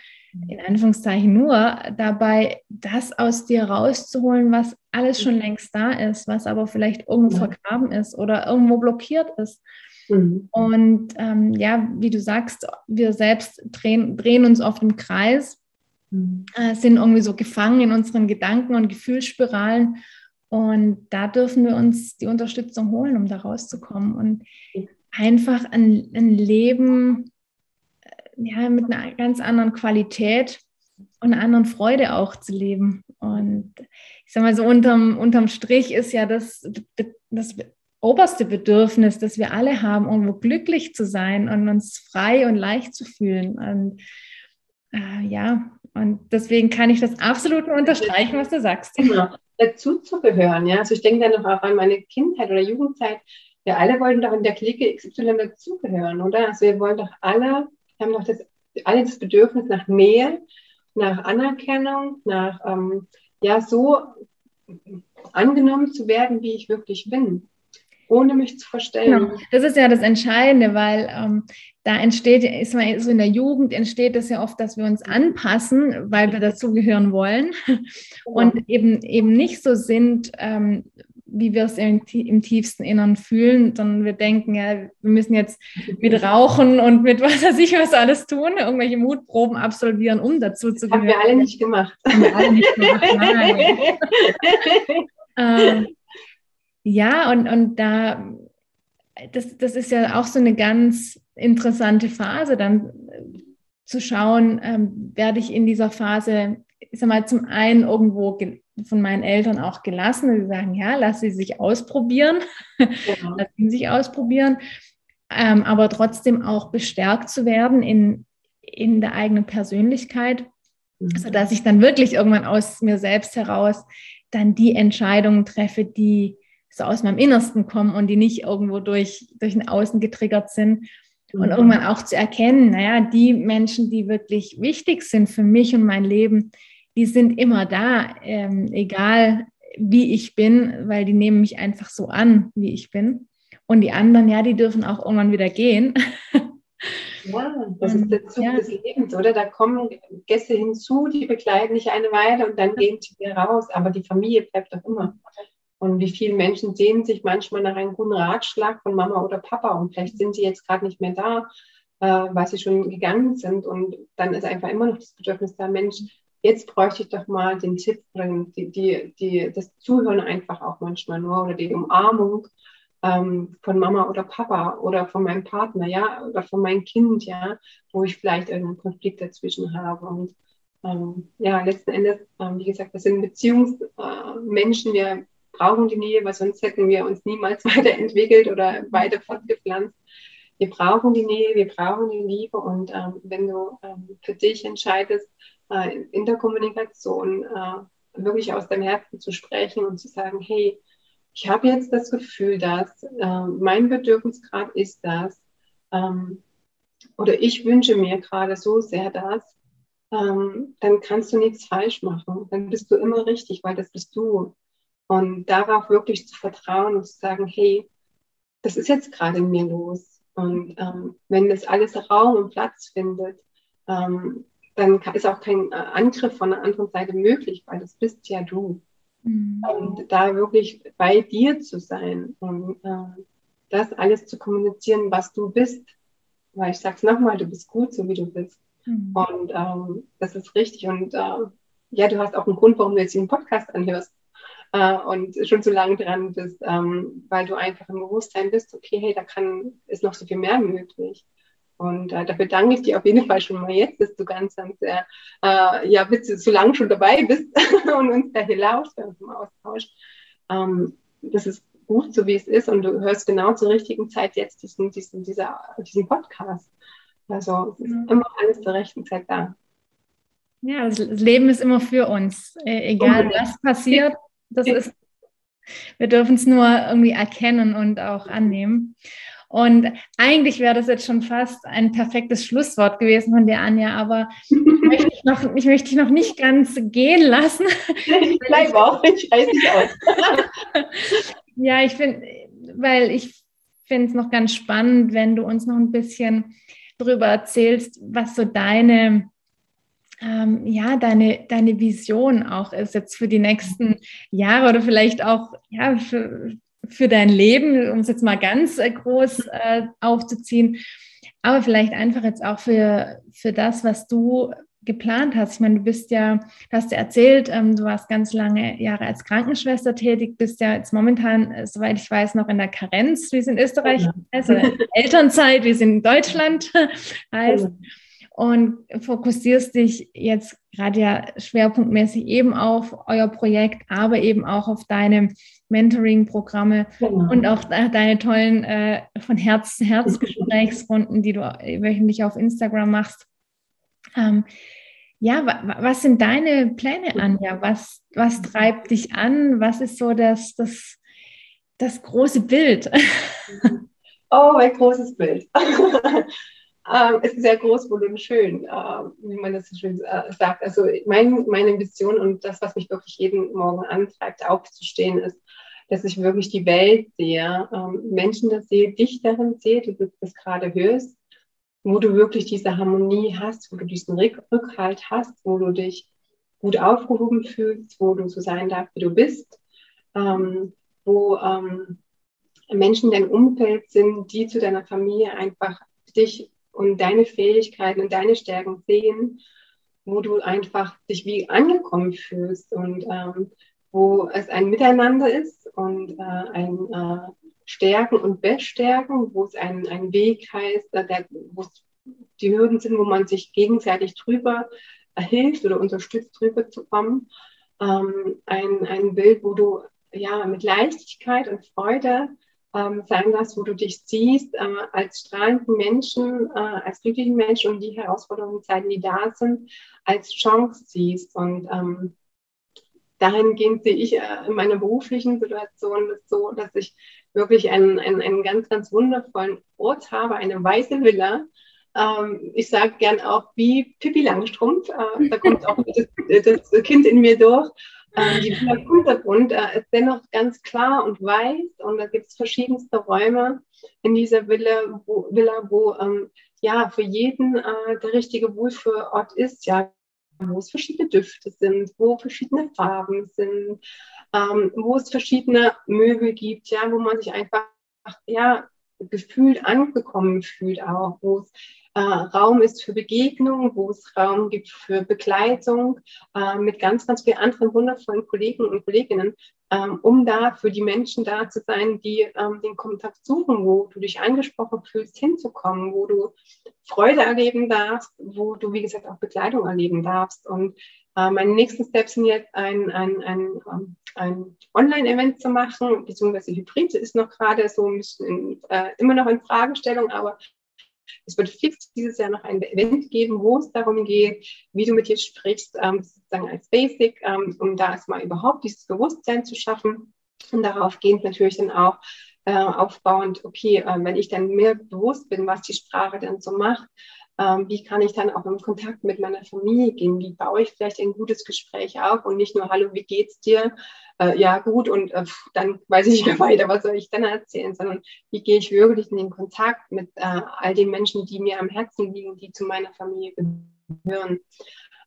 in Anführungszeichen nur, dabei, das aus dir rauszuholen, was alles schon längst da ist, was aber vielleicht irgendwo vergraben ist oder irgendwo blockiert ist. Mhm. Und ähm, ja, wie du sagst, wir selbst drehen, drehen uns auf dem Kreis, mhm. äh, sind irgendwie so gefangen in unseren Gedanken und Gefühlsspiralen. Und da dürfen wir uns die Unterstützung holen, um da rauszukommen und einfach ein, ein Leben äh, ja, mit einer ganz anderen Qualität und einer anderen Freude auch zu leben. Und ich sage mal so, unterm, unterm Strich ist ja das, das oberste Bedürfnis, das wir alle haben, irgendwo glücklich zu sein und uns frei und leicht zu fühlen. Und äh, ja, und deswegen kann ich das absolut unterstreichen, was du sagst. Genau. Dazu zu gehören, ja. Also ich denke dann noch auch an meine Kindheit oder Jugendzeit. Wir alle wollten doch in der Clique XY dazugehören, oder? Also wir wollen doch alle, haben doch das, alle das Bedürfnis nach Nähe, nach Anerkennung, nach ähm, ja so angenommen zu werden, wie ich wirklich bin ohne mich zu verstellen. Genau. Das ist ja das Entscheidende, weil ähm, da entsteht, ist man so in der Jugend entsteht es ja oft, dass wir uns anpassen, weil wir dazugehören wollen genau. und eben, eben nicht so sind, ähm, wie wir es im, im, tiefsten Innern fühlen, sondern wir denken, ja, wir müssen jetzt mit Rauchen und mit was weiß ich was alles tun, irgendwelche Mutproben absolvieren, um dazu zu gehören. Haben wir alle nicht gemacht. Haben wir alle nicht gemacht, nein. ähm, ja, und, und da, das, das ist ja auch so eine ganz interessante Phase, dann äh, zu schauen, ähm, werde ich in dieser Phase, ich sag mal, zum einen irgendwo von meinen Eltern auch gelassen, die sagen, ja, lass sie sich ausprobieren, genau. lass sie sich ausprobieren, ähm, aber trotzdem auch bestärkt zu werden in, in der eigenen Persönlichkeit, mhm. sodass ich dann wirklich irgendwann aus mir selbst heraus dann die Entscheidungen treffe, die so aus meinem Innersten kommen und die nicht irgendwo durch, durch ein Außen getriggert sind. Und mhm. irgendwann auch zu erkennen, naja, die Menschen, die wirklich wichtig sind für mich und mein Leben, die sind immer da, ähm, egal wie ich bin, weil die nehmen mich einfach so an, wie ich bin. Und die anderen, ja, die dürfen auch irgendwann wieder gehen. Ja, das ist der Zug ja. des Lebens, oder? Da kommen Gäste hinzu, die begleiten dich eine Weile und dann gehen sie wieder raus. Aber die Familie bleibt doch immer. Und wie viele Menschen sehen sich manchmal nach einem guten Ratschlag von Mama oder Papa und vielleicht sind sie jetzt gerade nicht mehr da, äh, weil sie schon gegangen sind. Und dann ist einfach immer noch das Bedürfnis da, Mensch, jetzt bräuchte ich doch mal den Tipp die, die, die, das Zuhören einfach auch manchmal nur oder die Umarmung ähm, von Mama oder Papa oder von meinem Partner, ja, oder von meinem Kind, ja, wo ich vielleicht irgendeinen Konflikt dazwischen habe. Und ähm, ja, letzten Endes, ähm, wie gesagt, das sind Beziehungsmenschen, äh, wir brauchen die Nähe, weil sonst hätten wir uns niemals weiterentwickelt oder weiter fortgepflanzt. Wir brauchen die Nähe, wir brauchen die Liebe und ähm, wenn du ähm, für dich entscheidest, äh, in der Kommunikation äh, wirklich aus deinem Herzen zu sprechen und zu sagen, hey, ich habe jetzt das Gefühl, dass äh, mein Bedürfnisgrad ist das, ähm, oder ich wünsche mir gerade so sehr das, ähm, dann kannst du nichts falsch machen. Dann bist du immer richtig, weil das bist du. Und darauf wirklich zu vertrauen und zu sagen, hey, das ist jetzt gerade in mir los. Und ähm, wenn das alles Raum und Platz findet, ähm, dann ist auch kein äh, Angriff von der anderen Seite möglich, weil das bist ja du. Mhm. Und da wirklich bei dir zu sein und äh, das alles zu kommunizieren, was du bist. Weil ich sage es nochmal, du bist gut, so wie du bist. Mhm. Und ähm, das ist richtig. Und äh, ja, du hast auch einen Grund, warum du jetzt den Podcast anhörst äh, und schon so lange dran bist, ähm, weil du einfach im Bewusstsein bist, okay, hey, da kann, ist noch so viel mehr möglich. Und äh, dafür danke ich dir auf jeden Fall schon mal jetzt, dass du ganz, ganz, äh, äh ja, bist du so lange schon dabei bist und uns da hier lauscht, bei uns im Austausch. Ähm, das ist gut, so wie es ist, und du hörst genau zur richtigen Zeit jetzt diesen, diesen, dieser, diesen Podcast. Also es ist mhm. immer alles zur rechten Zeit da. Ja, das Leben ist immer für uns, äh, egal was passiert. Das ist, wir dürfen es nur irgendwie erkennen und auch annehmen. Und eigentlich wäre das jetzt schon fast ein perfektes Schlusswort gewesen von dir, Anja, aber ich möchte dich noch, ich möchte dich noch nicht ganz gehen lassen. Ich bleibe auch, ich weiß nicht aus. ja, ich finde, weil ich finde es noch ganz spannend, wenn du uns noch ein bisschen darüber erzählst, was so deine ähm, ja, deine, deine Vision auch ist jetzt für die nächsten Jahre oder vielleicht auch ja, für, für dein Leben, um es jetzt mal ganz äh, groß äh, aufzuziehen, aber vielleicht einfach jetzt auch für, für das, was du geplant hast. Ich meine, du bist ja, du hast ja erzählt, ähm, du warst ganz lange Jahre als Krankenschwester tätig, bist ja jetzt momentan, äh, soweit ich weiß, noch in der Karenz, wie es in Österreich ja. heißt, Elternzeit, wie es in Deutschland heißt. Ja und fokussierst dich jetzt gerade ja schwerpunktmäßig eben auf euer Projekt, aber eben auch auf deine Mentoring-Programme genau. und auch deine tollen äh, von Herz zu Herz Gesprächsrunden, die du wöchentlich auf Instagram machst. Ähm, ja, was sind deine Pläne, Anja? Was, was treibt dich an? Was ist so das, das, das große Bild? Oh, ein großes Bild. ähm, ist sehr groß, und schön, äh, wie man das so schön äh, sagt. Also mein, meine Vision und das, was mich wirklich jeden Morgen antreibt, aufzustehen, ist, dass ich wirklich die Welt sehe, ähm, Menschen das sehe, dich darin sehe, du das gerade hörst, wo du wirklich diese Harmonie hast, wo du diesen Rückhalt hast, wo du dich gut aufgehoben fühlst, wo du so sein darfst, wie du bist, ähm, wo ähm, Menschen in deinem Umfeld sind, die zu deiner Familie einfach dich und deine Fähigkeiten und deine Stärken sehen, wo du einfach dich wie angekommen fühlst und ähm, wo es ein Miteinander ist und äh, ein äh, Stärken und Bestärken, wo es ein, ein Weg heißt, äh, wo die Hürden sind, wo man sich gegenseitig drüber hilft oder unterstützt, drüber zu kommen. Ähm, ein, ein Bild, wo du ja mit Leichtigkeit und Freude ähm, sein lässt, wo du dich siehst äh, als strahlenden Menschen, äh, als glücklichen Menschen und die Herausforderungen und Zeiten, die da sind, als Chance siehst. Und ähm, dahingehend sehe ich äh, in meiner beruflichen Situation das so, dass ich wirklich einen, einen, einen ganz, ganz wundervollen Ort habe, eine weiße Villa. Ähm, ich sage gern auch wie Pippi Langstrumpf, äh, da kommt auch das, das Kind in mir durch. Äh, die Villa äh, ist dennoch ganz klar und weiß und da gibt es verschiedenste Räume in dieser Villa, wo, Villa, wo ähm, ja für jeden äh, der richtige Wohlfühlort ist, ja, wo es verschiedene Düfte sind, wo verschiedene Farben sind, ähm, wo es verschiedene Möbel gibt, ja, wo man sich einfach ja gefühlt angekommen fühlt auch, wo es äh, Raum ist für Begegnung, wo es Raum gibt für Begleitung äh, mit ganz, ganz vielen anderen wundervollen Kollegen und Kolleginnen, ähm, um da für die Menschen da zu sein, die ähm, den Kontakt suchen, wo du dich angesprochen fühlst, hinzukommen, wo du Freude erleben darfst, wo du, wie gesagt, auch Begleitung erleben darfst. Und meine nächsten Steps sind jetzt ein, ein, ein, ähm, ein Online-Event zu machen, beziehungsweise Hybrid ist noch gerade so ein bisschen in, äh, immer noch in Fragestellung, aber es wird fix dieses Jahr noch ein Event geben, wo es darum geht, wie du mit dir sprichst, ähm, sozusagen als Basic, ähm, um da erstmal überhaupt dieses Bewusstsein zu schaffen. Und darauf gehend natürlich dann auch äh, aufbauend, okay, äh, wenn ich dann mehr bewusst bin, was die Sprache dann so macht, ähm, wie kann ich dann auch im Kontakt mit meiner Familie gehen? Wie baue ich vielleicht ein gutes Gespräch auf und nicht nur, hallo, wie geht's dir? Äh, ja, gut, und äh, dann weiß ich nicht mehr weiter, was soll ich dann erzählen, sondern wie gehe ich wirklich in den Kontakt mit äh, all den Menschen, die mir am Herzen liegen, die zu meiner Familie gehören.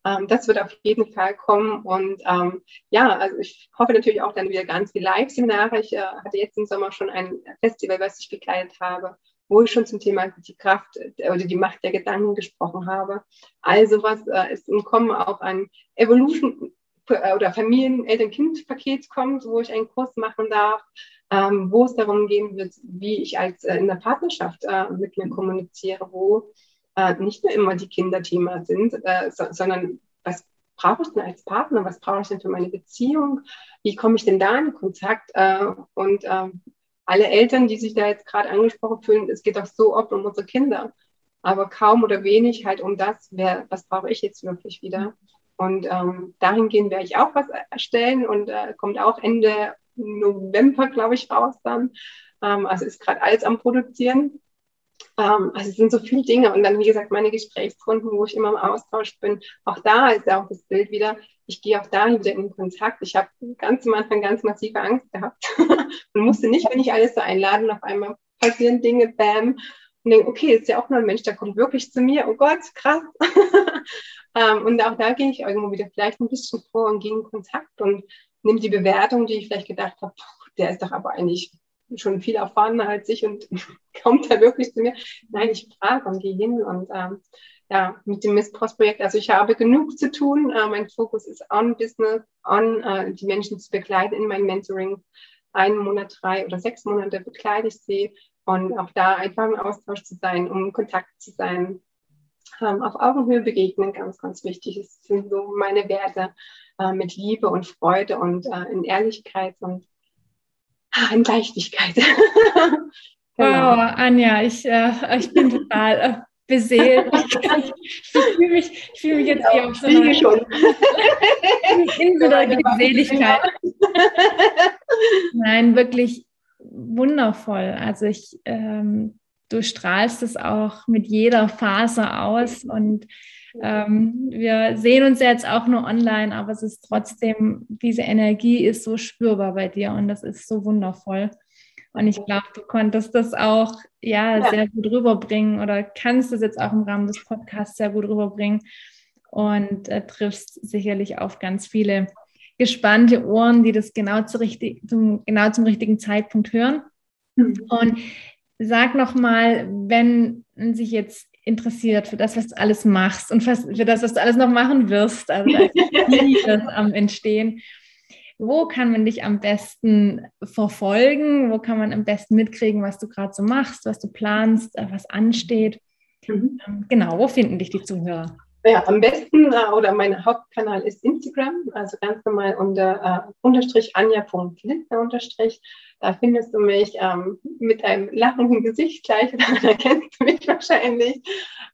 Ähm, das wird auf jeden Fall kommen. Und ähm, ja, also ich hoffe natürlich auch dann wieder ganz viele Live-Seminare. Ich äh, hatte jetzt im Sommer schon ein Festival, was ich begleitet habe wo ich schon zum Thema die Kraft äh, oder die Macht der Gedanken gesprochen habe. Also was äh, ist im Kommen auch ein Evolution äh, oder Familien-Eltern-Kind-Paket kommt, wo ich einen Kurs machen darf, ähm, wo es darum gehen wird, wie ich als äh, in der Partnerschaft äh, mit mir kommuniziere, wo äh, nicht nur immer die Kinder Thema sind, äh, so, sondern was brauche ich denn als Partner, was brauche ich denn für meine Beziehung, wie komme ich denn da in Kontakt und ähm, alle Eltern, die sich da jetzt gerade angesprochen fühlen, es geht doch so oft um unsere Kinder, aber kaum oder wenig halt um das, wer, was brauche ich jetzt wirklich wieder. Und ähm, dahingehend werde ich auch was erstellen und äh, kommt auch Ende November, glaube ich, raus dann. Ähm, also ist gerade alles am Produzieren. Ähm, also es sind so viele Dinge. Und dann, wie gesagt, meine Gesprächsrunden, wo ich immer im Austausch bin. Auch da ist ja auch das Bild wieder, ich gehe auch da wieder in Kontakt. Ich habe ganz am Anfang ganz massive Angst gehabt und musste nicht, wenn ich alles so einladen, auf einmal passieren Dinge, bam, und denke, okay, ist ja auch nur ein Mensch, der kommt wirklich zu mir, oh Gott, krass. ähm, und auch da gehe ich irgendwo wieder vielleicht ein bisschen vor und gehe in Kontakt und nehme die Bewertung, die ich vielleicht gedacht habe, der ist doch aber eigentlich schon viel erfahrener als ich und kommt da wirklich zu mir. Nein, ich frage und gehe hin und ähm, ja, mit dem Missbrauchsprojekt. Also ich habe genug zu tun. Äh, mein Fokus ist on Business, on äh, die Menschen zu begleiten in meinem Mentoring. Einen Monat, drei oder sechs Monate begleite ich sie und auch da einfach im Austausch zu sein, um in Kontakt zu sein. Ähm, auf Augenhöhe begegnen, ganz, ganz wichtig. Es sind so meine Werte äh, mit Liebe und Freude und äh, in Ehrlichkeit und ah, in Leichtigkeit. genau. Wow, Anja, ich, äh, ich bin total äh, beseelt. Ich, fühle mich, ich fühle mich jetzt wie auf so einer schon. Insel der Glückseligkeit. Nein, wirklich wundervoll. Also ich, ähm, du strahlst es auch mit jeder Phase aus und ähm, wir sehen uns jetzt auch nur online, aber es ist trotzdem, diese Energie ist so spürbar bei dir und das ist so wundervoll. Und ich glaube, du konntest das auch ja, ja, sehr gut rüberbringen oder kannst es jetzt auch im Rahmen des Podcasts sehr gut rüberbringen und äh, triffst sicherlich auf ganz viele gespannte Ohren, die das genau, zu richtig, zum, genau zum richtigen Zeitpunkt hören. Mhm. Und sag nochmal, wenn sich jetzt interessiert für das, was du alles machst und für das, was du alles noch machen wirst, also das am Entstehen, wo kann man dich am besten verfolgen? Wo kann man am besten mitkriegen, was du gerade so machst, was du planst, äh, was ansteht? Mhm. Ähm, genau, wo finden dich die Zuhörer? Ja, am besten äh, oder mein Hauptkanal ist Instagram, also ganz normal unter äh, unterstrich anja.lindner unterstrich. Da findest du mich ähm, mit einem lachenden Gesicht gleich, da erkennst du mich wahrscheinlich,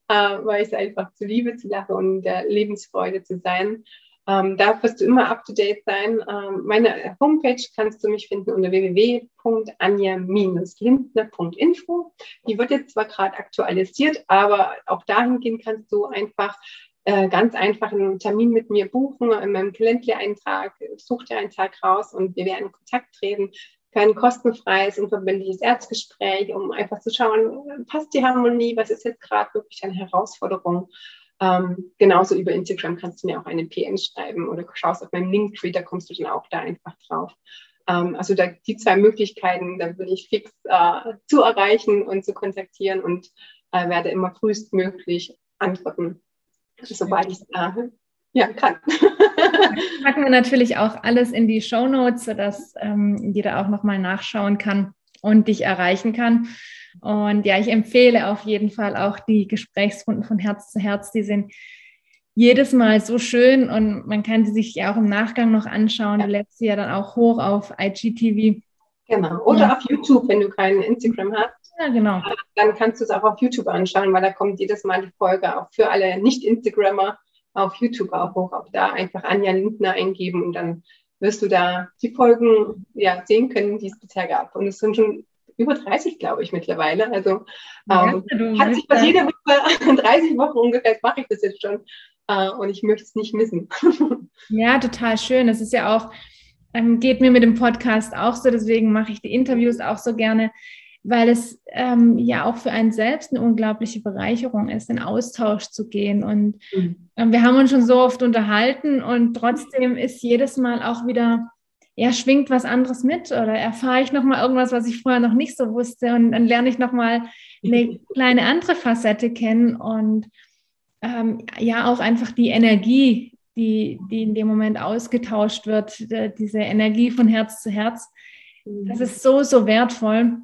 äh, weil ich einfach zu liebe zu lachen und der Lebensfreude zu sein. Ähm, da wirst du immer up to date sein. Ähm, meine Homepage kannst du mich finden unter www.anja-lindner.info. Die wird jetzt zwar gerade aktualisiert, aber auch dahingehend kannst du einfach äh, ganz einfach einen Termin mit mir buchen, in meinem Calendly-Eintrag, such dir einen Tag raus und wir werden in Kontakt treten für ein kostenfreies, und verbindliches Erzgespräch, um einfach zu schauen, passt die Harmonie, was ist jetzt gerade wirklich eine Herausforderung ähm, genauso über Instagram kannst du mir auch eine PN schreiben oder schaust auf meinem Linktree, da kommst du dann auch da einfach drauf. Ähm, also da, die zwei Möglichkeiten, da bin ich fix äh, zu erreichen und zu kontaktieren und äh, werde immer frühestmöglich antworten, sobald ich es äh, ja, kann. packen wir natürlich auch alles in die Show Notes, sodass ähm, jeder auch nochmal nachschauen kann und dich erreichen kann. Und ja, ich empfehle auf jeden Fall auch die Gesprächsrunden von Herz zu Herz. Die sind jedes Mal so schön und man kann sie sich ja auch im Nachgang noch anschauen. Ja. Du lädst sie ja dann auch hoch auf IGTV. Genau. Oder ja. auf YouTube, wenn du kein Instagram hast. Ja, genau. Dann kannst du es auch auf YouTube anschauen, weil da kommt jedes Mal die Folge auch für alle Nicht-Instagrammer auf YouTube auch hoch. Auch da einfach Anja Lindner eingeben und dann wirst du da die Folgen ja, sehen können, die es bisher gab. Und es sind schon über 30, glaube ich, mittlerweile. Also ähm, ja, hat sich fast jede Woche, 30 Wochen ungefähr, mache ich das jetzt schon. Äh, und ich möchte es nicht missen. ja, total schön. Es ist ja auch, ähm, geht mir mit dem Podcast auch so, deswegen mache ich die Interviews auch so gerne, weil es ähm, ja auch für einen selbst eine unglaubliche Bereicherung ist, in Austausch zu gehen. Und mhm. ähm, wir haben uns schon so oft unterhalten und trotzdem ist jedes Mal auch wieder, ja, schwingt was anderes mit oder erfahre ich nochmal irgendwas, was ich vorher noch nicht so wusste und dann lerne ich nochmal eine kleine andere Facette kennen und ähm, ja, auch einfach die Energie, die, die in dem Moment ausgetauscht wird, diese Energie von Herz zu Herz. Das mhm. ist so, so wertvoll.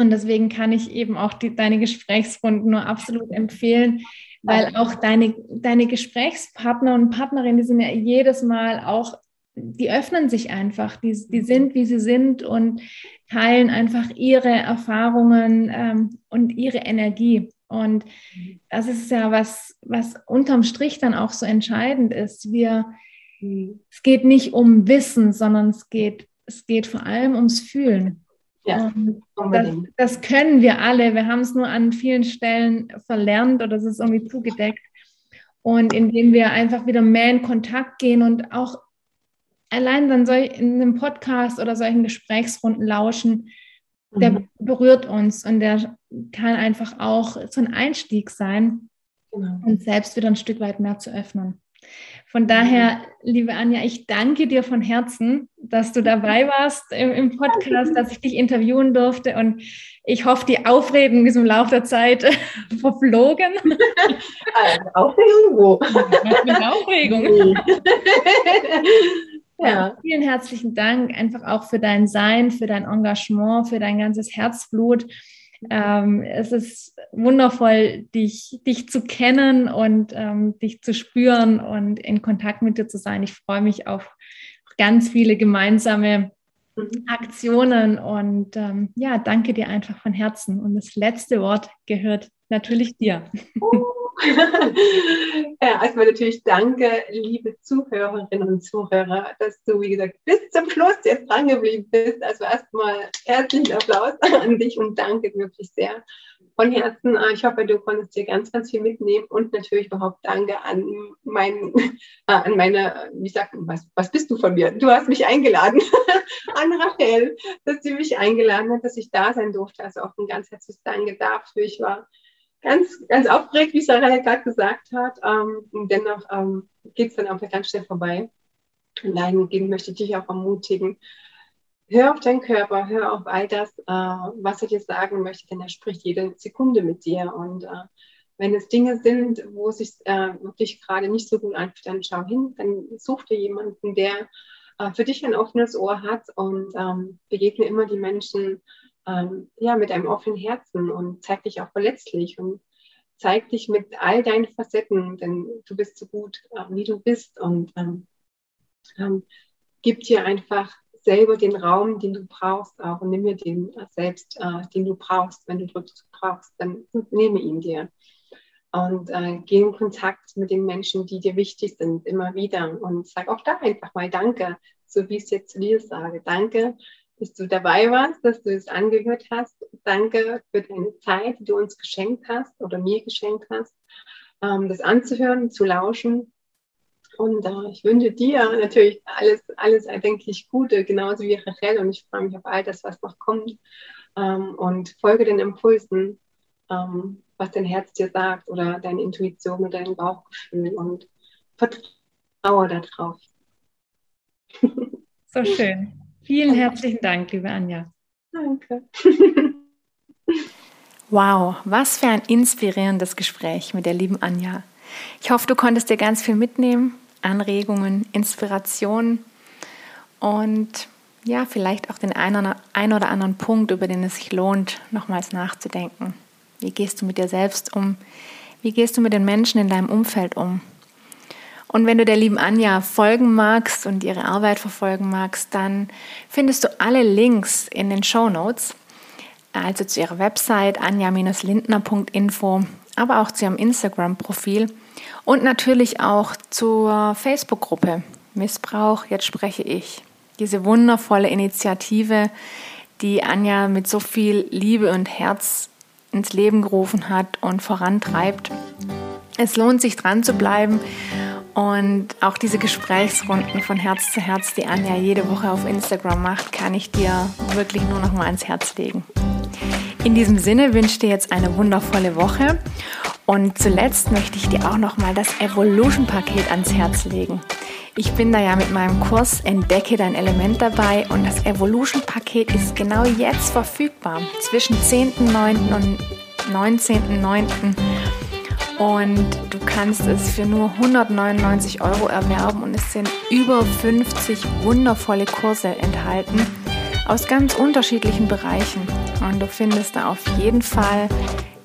Und deswegen kann ich eben auch die, deine Gesprächsrunden nur absolut empfehlen, weil auch deine, deine Gesprächspartner und Partnerinnen, die sind ja jedes Mal auch, die öffnen sich einfach, die, die sind, wie sie sind und teilen einfach ihre Erfahrungen ähm, und ihre Energie. Und das ist ja was, was unterm Strich dann auch so entscheidend ist. Wir, mhm. es geht nicht um Wissen, sondern es geht, es geht vor allem ums Fühlen. Ja, das, das, können wir alle. Wir haben es nur an vielen Stellen verlernt oder es ist irgendwie zugedeckt. Und indem wir einfach wieder mehr in Kontakt gehen und auch allein dann in einem Podcast oder solchen Gesprächsrunden lauschen, der mhm. berührt uns und der kann einfach auch so ein Einstieg sein, genau. uns selbst wieder ein Stück weit mehr zu öffnen. Von daher, liebe Anja, ich danke dir von Herzen, dass du dabei warst im, im Podcast, dass ich dich interviewen durfte und ich hoffe, die Aufregung ist im Laufe der Zeit verflogen. Also, Aufregung wo? Ja, Aufregung. Ja, vielen herzlichen Dank einfach auch für dein Sein, für dein Engagement, für dein ganzes Herzblut. Ähm, es ist wundervoll, dich, dich zu kennen und ähm, dich zu spüren und in Kontakt mit dir zu sein. Ich freue mich auf ganz viele gemeinsame mhm. Aktionen und ähm, ja, danke dir einfach von Herzen. Und das letzte Wort gehört natürlich dir. Ja, erstmal natürlich danke, liebe Zuhörerinnen und Zuhörer, dass du, wie gesagt, bis zum Schluss jetzt dran geblieben bist. Also erstmal herzlichen Applaus an dich und danke wirklich sehr von Herzen. Äh, ich hoffe, du konntest dir ganz, ganz viel mitnehmen und natürlich überhaupt danke an, mein, äh, an meine, wie sagt man, was, was bist du von mir? Du hast mich eingeladen, an Rachel, dass sie mich eingeladen hat, dass ich da sein durfte. Also auch ein ganz herzliches Danke dafür. Ich war ganz, ganz aufgeregt, wie Sarah gerade gesagt hat. Ähm, und dennoch ähm, geht es dann auch ganz schnell vorbei. Und dahingehend möchte ich dich auch ermutigen. Hör auf deinen Körper, hör auf all das, äh, was er dir sagen möchte, denn er spricht jede Sekunde mit dir. Und äh, wenn es Dinge sind, wo es sich äh, wirklich gerade nicht so gut anfühlt, dann schau hin, dann such dir jemanden, der äh, für dich ein offenes Ohr hat und ähm, begegne immer die Menschen, ähm, ja, mit einem offenen Herzen und zeig dich auch verletzlich und zeig dich mit all deinen Facetten, denn du bist so gut, äh, wie du bist und ähm, ähm, gib dir einfach selber den Raum, den du brauchst auch und nimm mir den äh, selbst, äh, den du brauchst. Wenn du wirklich brauchst, dann nehme ihn dir. Und äh, geh in Kontakt mit den Menschen, die dir wichtig sind, immer wieder. Und sag auch da einfach mal Danke, so wie ich es jetzt zu dir sage. Danke, dass du dabei warst, dass du es angehört hast. Danke für deine Zeit, die du uns geschenkt hast oder mir geschenkt hast, ähm, das anzuhören, zu lauschen. Und äh, ich wünsche dir natürlich alles, alles erdenklich Gute, genauso wie Rachel. Und ich freue mich auf all das, was noch kommt. Ähm, und folge den Impulsen, ähm, was dein Herz dir sagt oder deine Intuition oder dein Bauchgefühl und vertraue darauf. So schön. Vielen herzlichen Dank, liebe Anja. Danke. Wow, was für ein inspirierendes Gespräch mit der lieben Anja. Ich hoffe, du konntest dir ganz viel mitnehmen, Anregungen, Inspirationen und ja, vielleicht auch den einen oder anderen Punkt, über den es sich lohnt, nochmals nachzudenken. Wie gehst du mit dir selbst um? Wie gehst du mit den Menschen in deinem Umfeld um? Und wenn du der lieben Anja folgen magst und ihre Arbeit verfolgen magst, dann findest du alle Links in den Show Notes, also zu ihrer Website anja-lindner.info, aber auch zu ihrem Instagram-Profil und natürlich auch zur Facebook-Gruppe Missbrauch, jetzt spreche ich. Diese wundervolle Initiative, die Anja mit so viel Liebe und Herz ins Leben gerufen hat und vorantreibt. Es lohnt sich dran zu bleiben und auch diese Gesprächsrunden von Herz zu Herz, die Anja jede Woche auf Instagram macht, kann ich dir wirklich nur noch mal ans Herz legen. In diesem Sinne wünsche ich dir jetzt eine wundervolle Woche und zuletzt möchte ich dir auch noch mal das Evolution Paket ans Herz legen. Ich bin da ja mit meinem Kurs Entdecke dein Element dabei und das Evolution Paket ist genau jetzt verfügbar zwischen 10.9. und 19.9. Und du kannst es für nur 199 Euro erwerben und es sind über 50 wundervolle Kurse enthalten aus ganz unterschiedlichen Bereichen. Und du findest da auf jeden Fall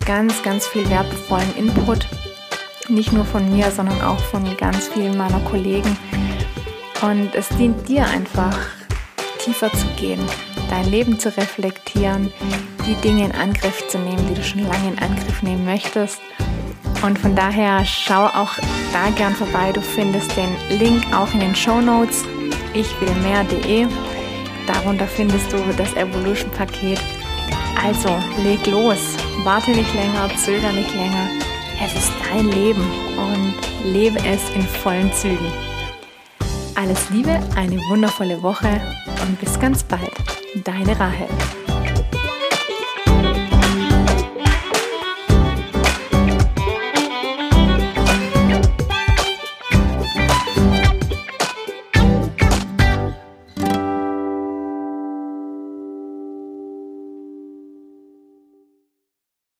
ganz, ganz viel wertvollen Input. Nicht nur von mir, sondern auch von ganz vielen meiner Kollegen. Und es dient dir einfach, tiefer zu gehen, dein Leben zu reflektieren, die Dinge in Angriff zu nehmen, die du schon lange in Angriff nehmen möchtest. Und von daher schau auch da gern vorbei. Du findest den Link auch in den Show Notes. Ich will mehr.de. Darunter findest du das Evolution Paket. Also leg los, warte nicht länger, zöger nicht länger. Es ist dein Leben und lebe es in vollen Zügen. Alles Liebe, eine wundervolle Woche und bis ganz bald. Deine Rahel.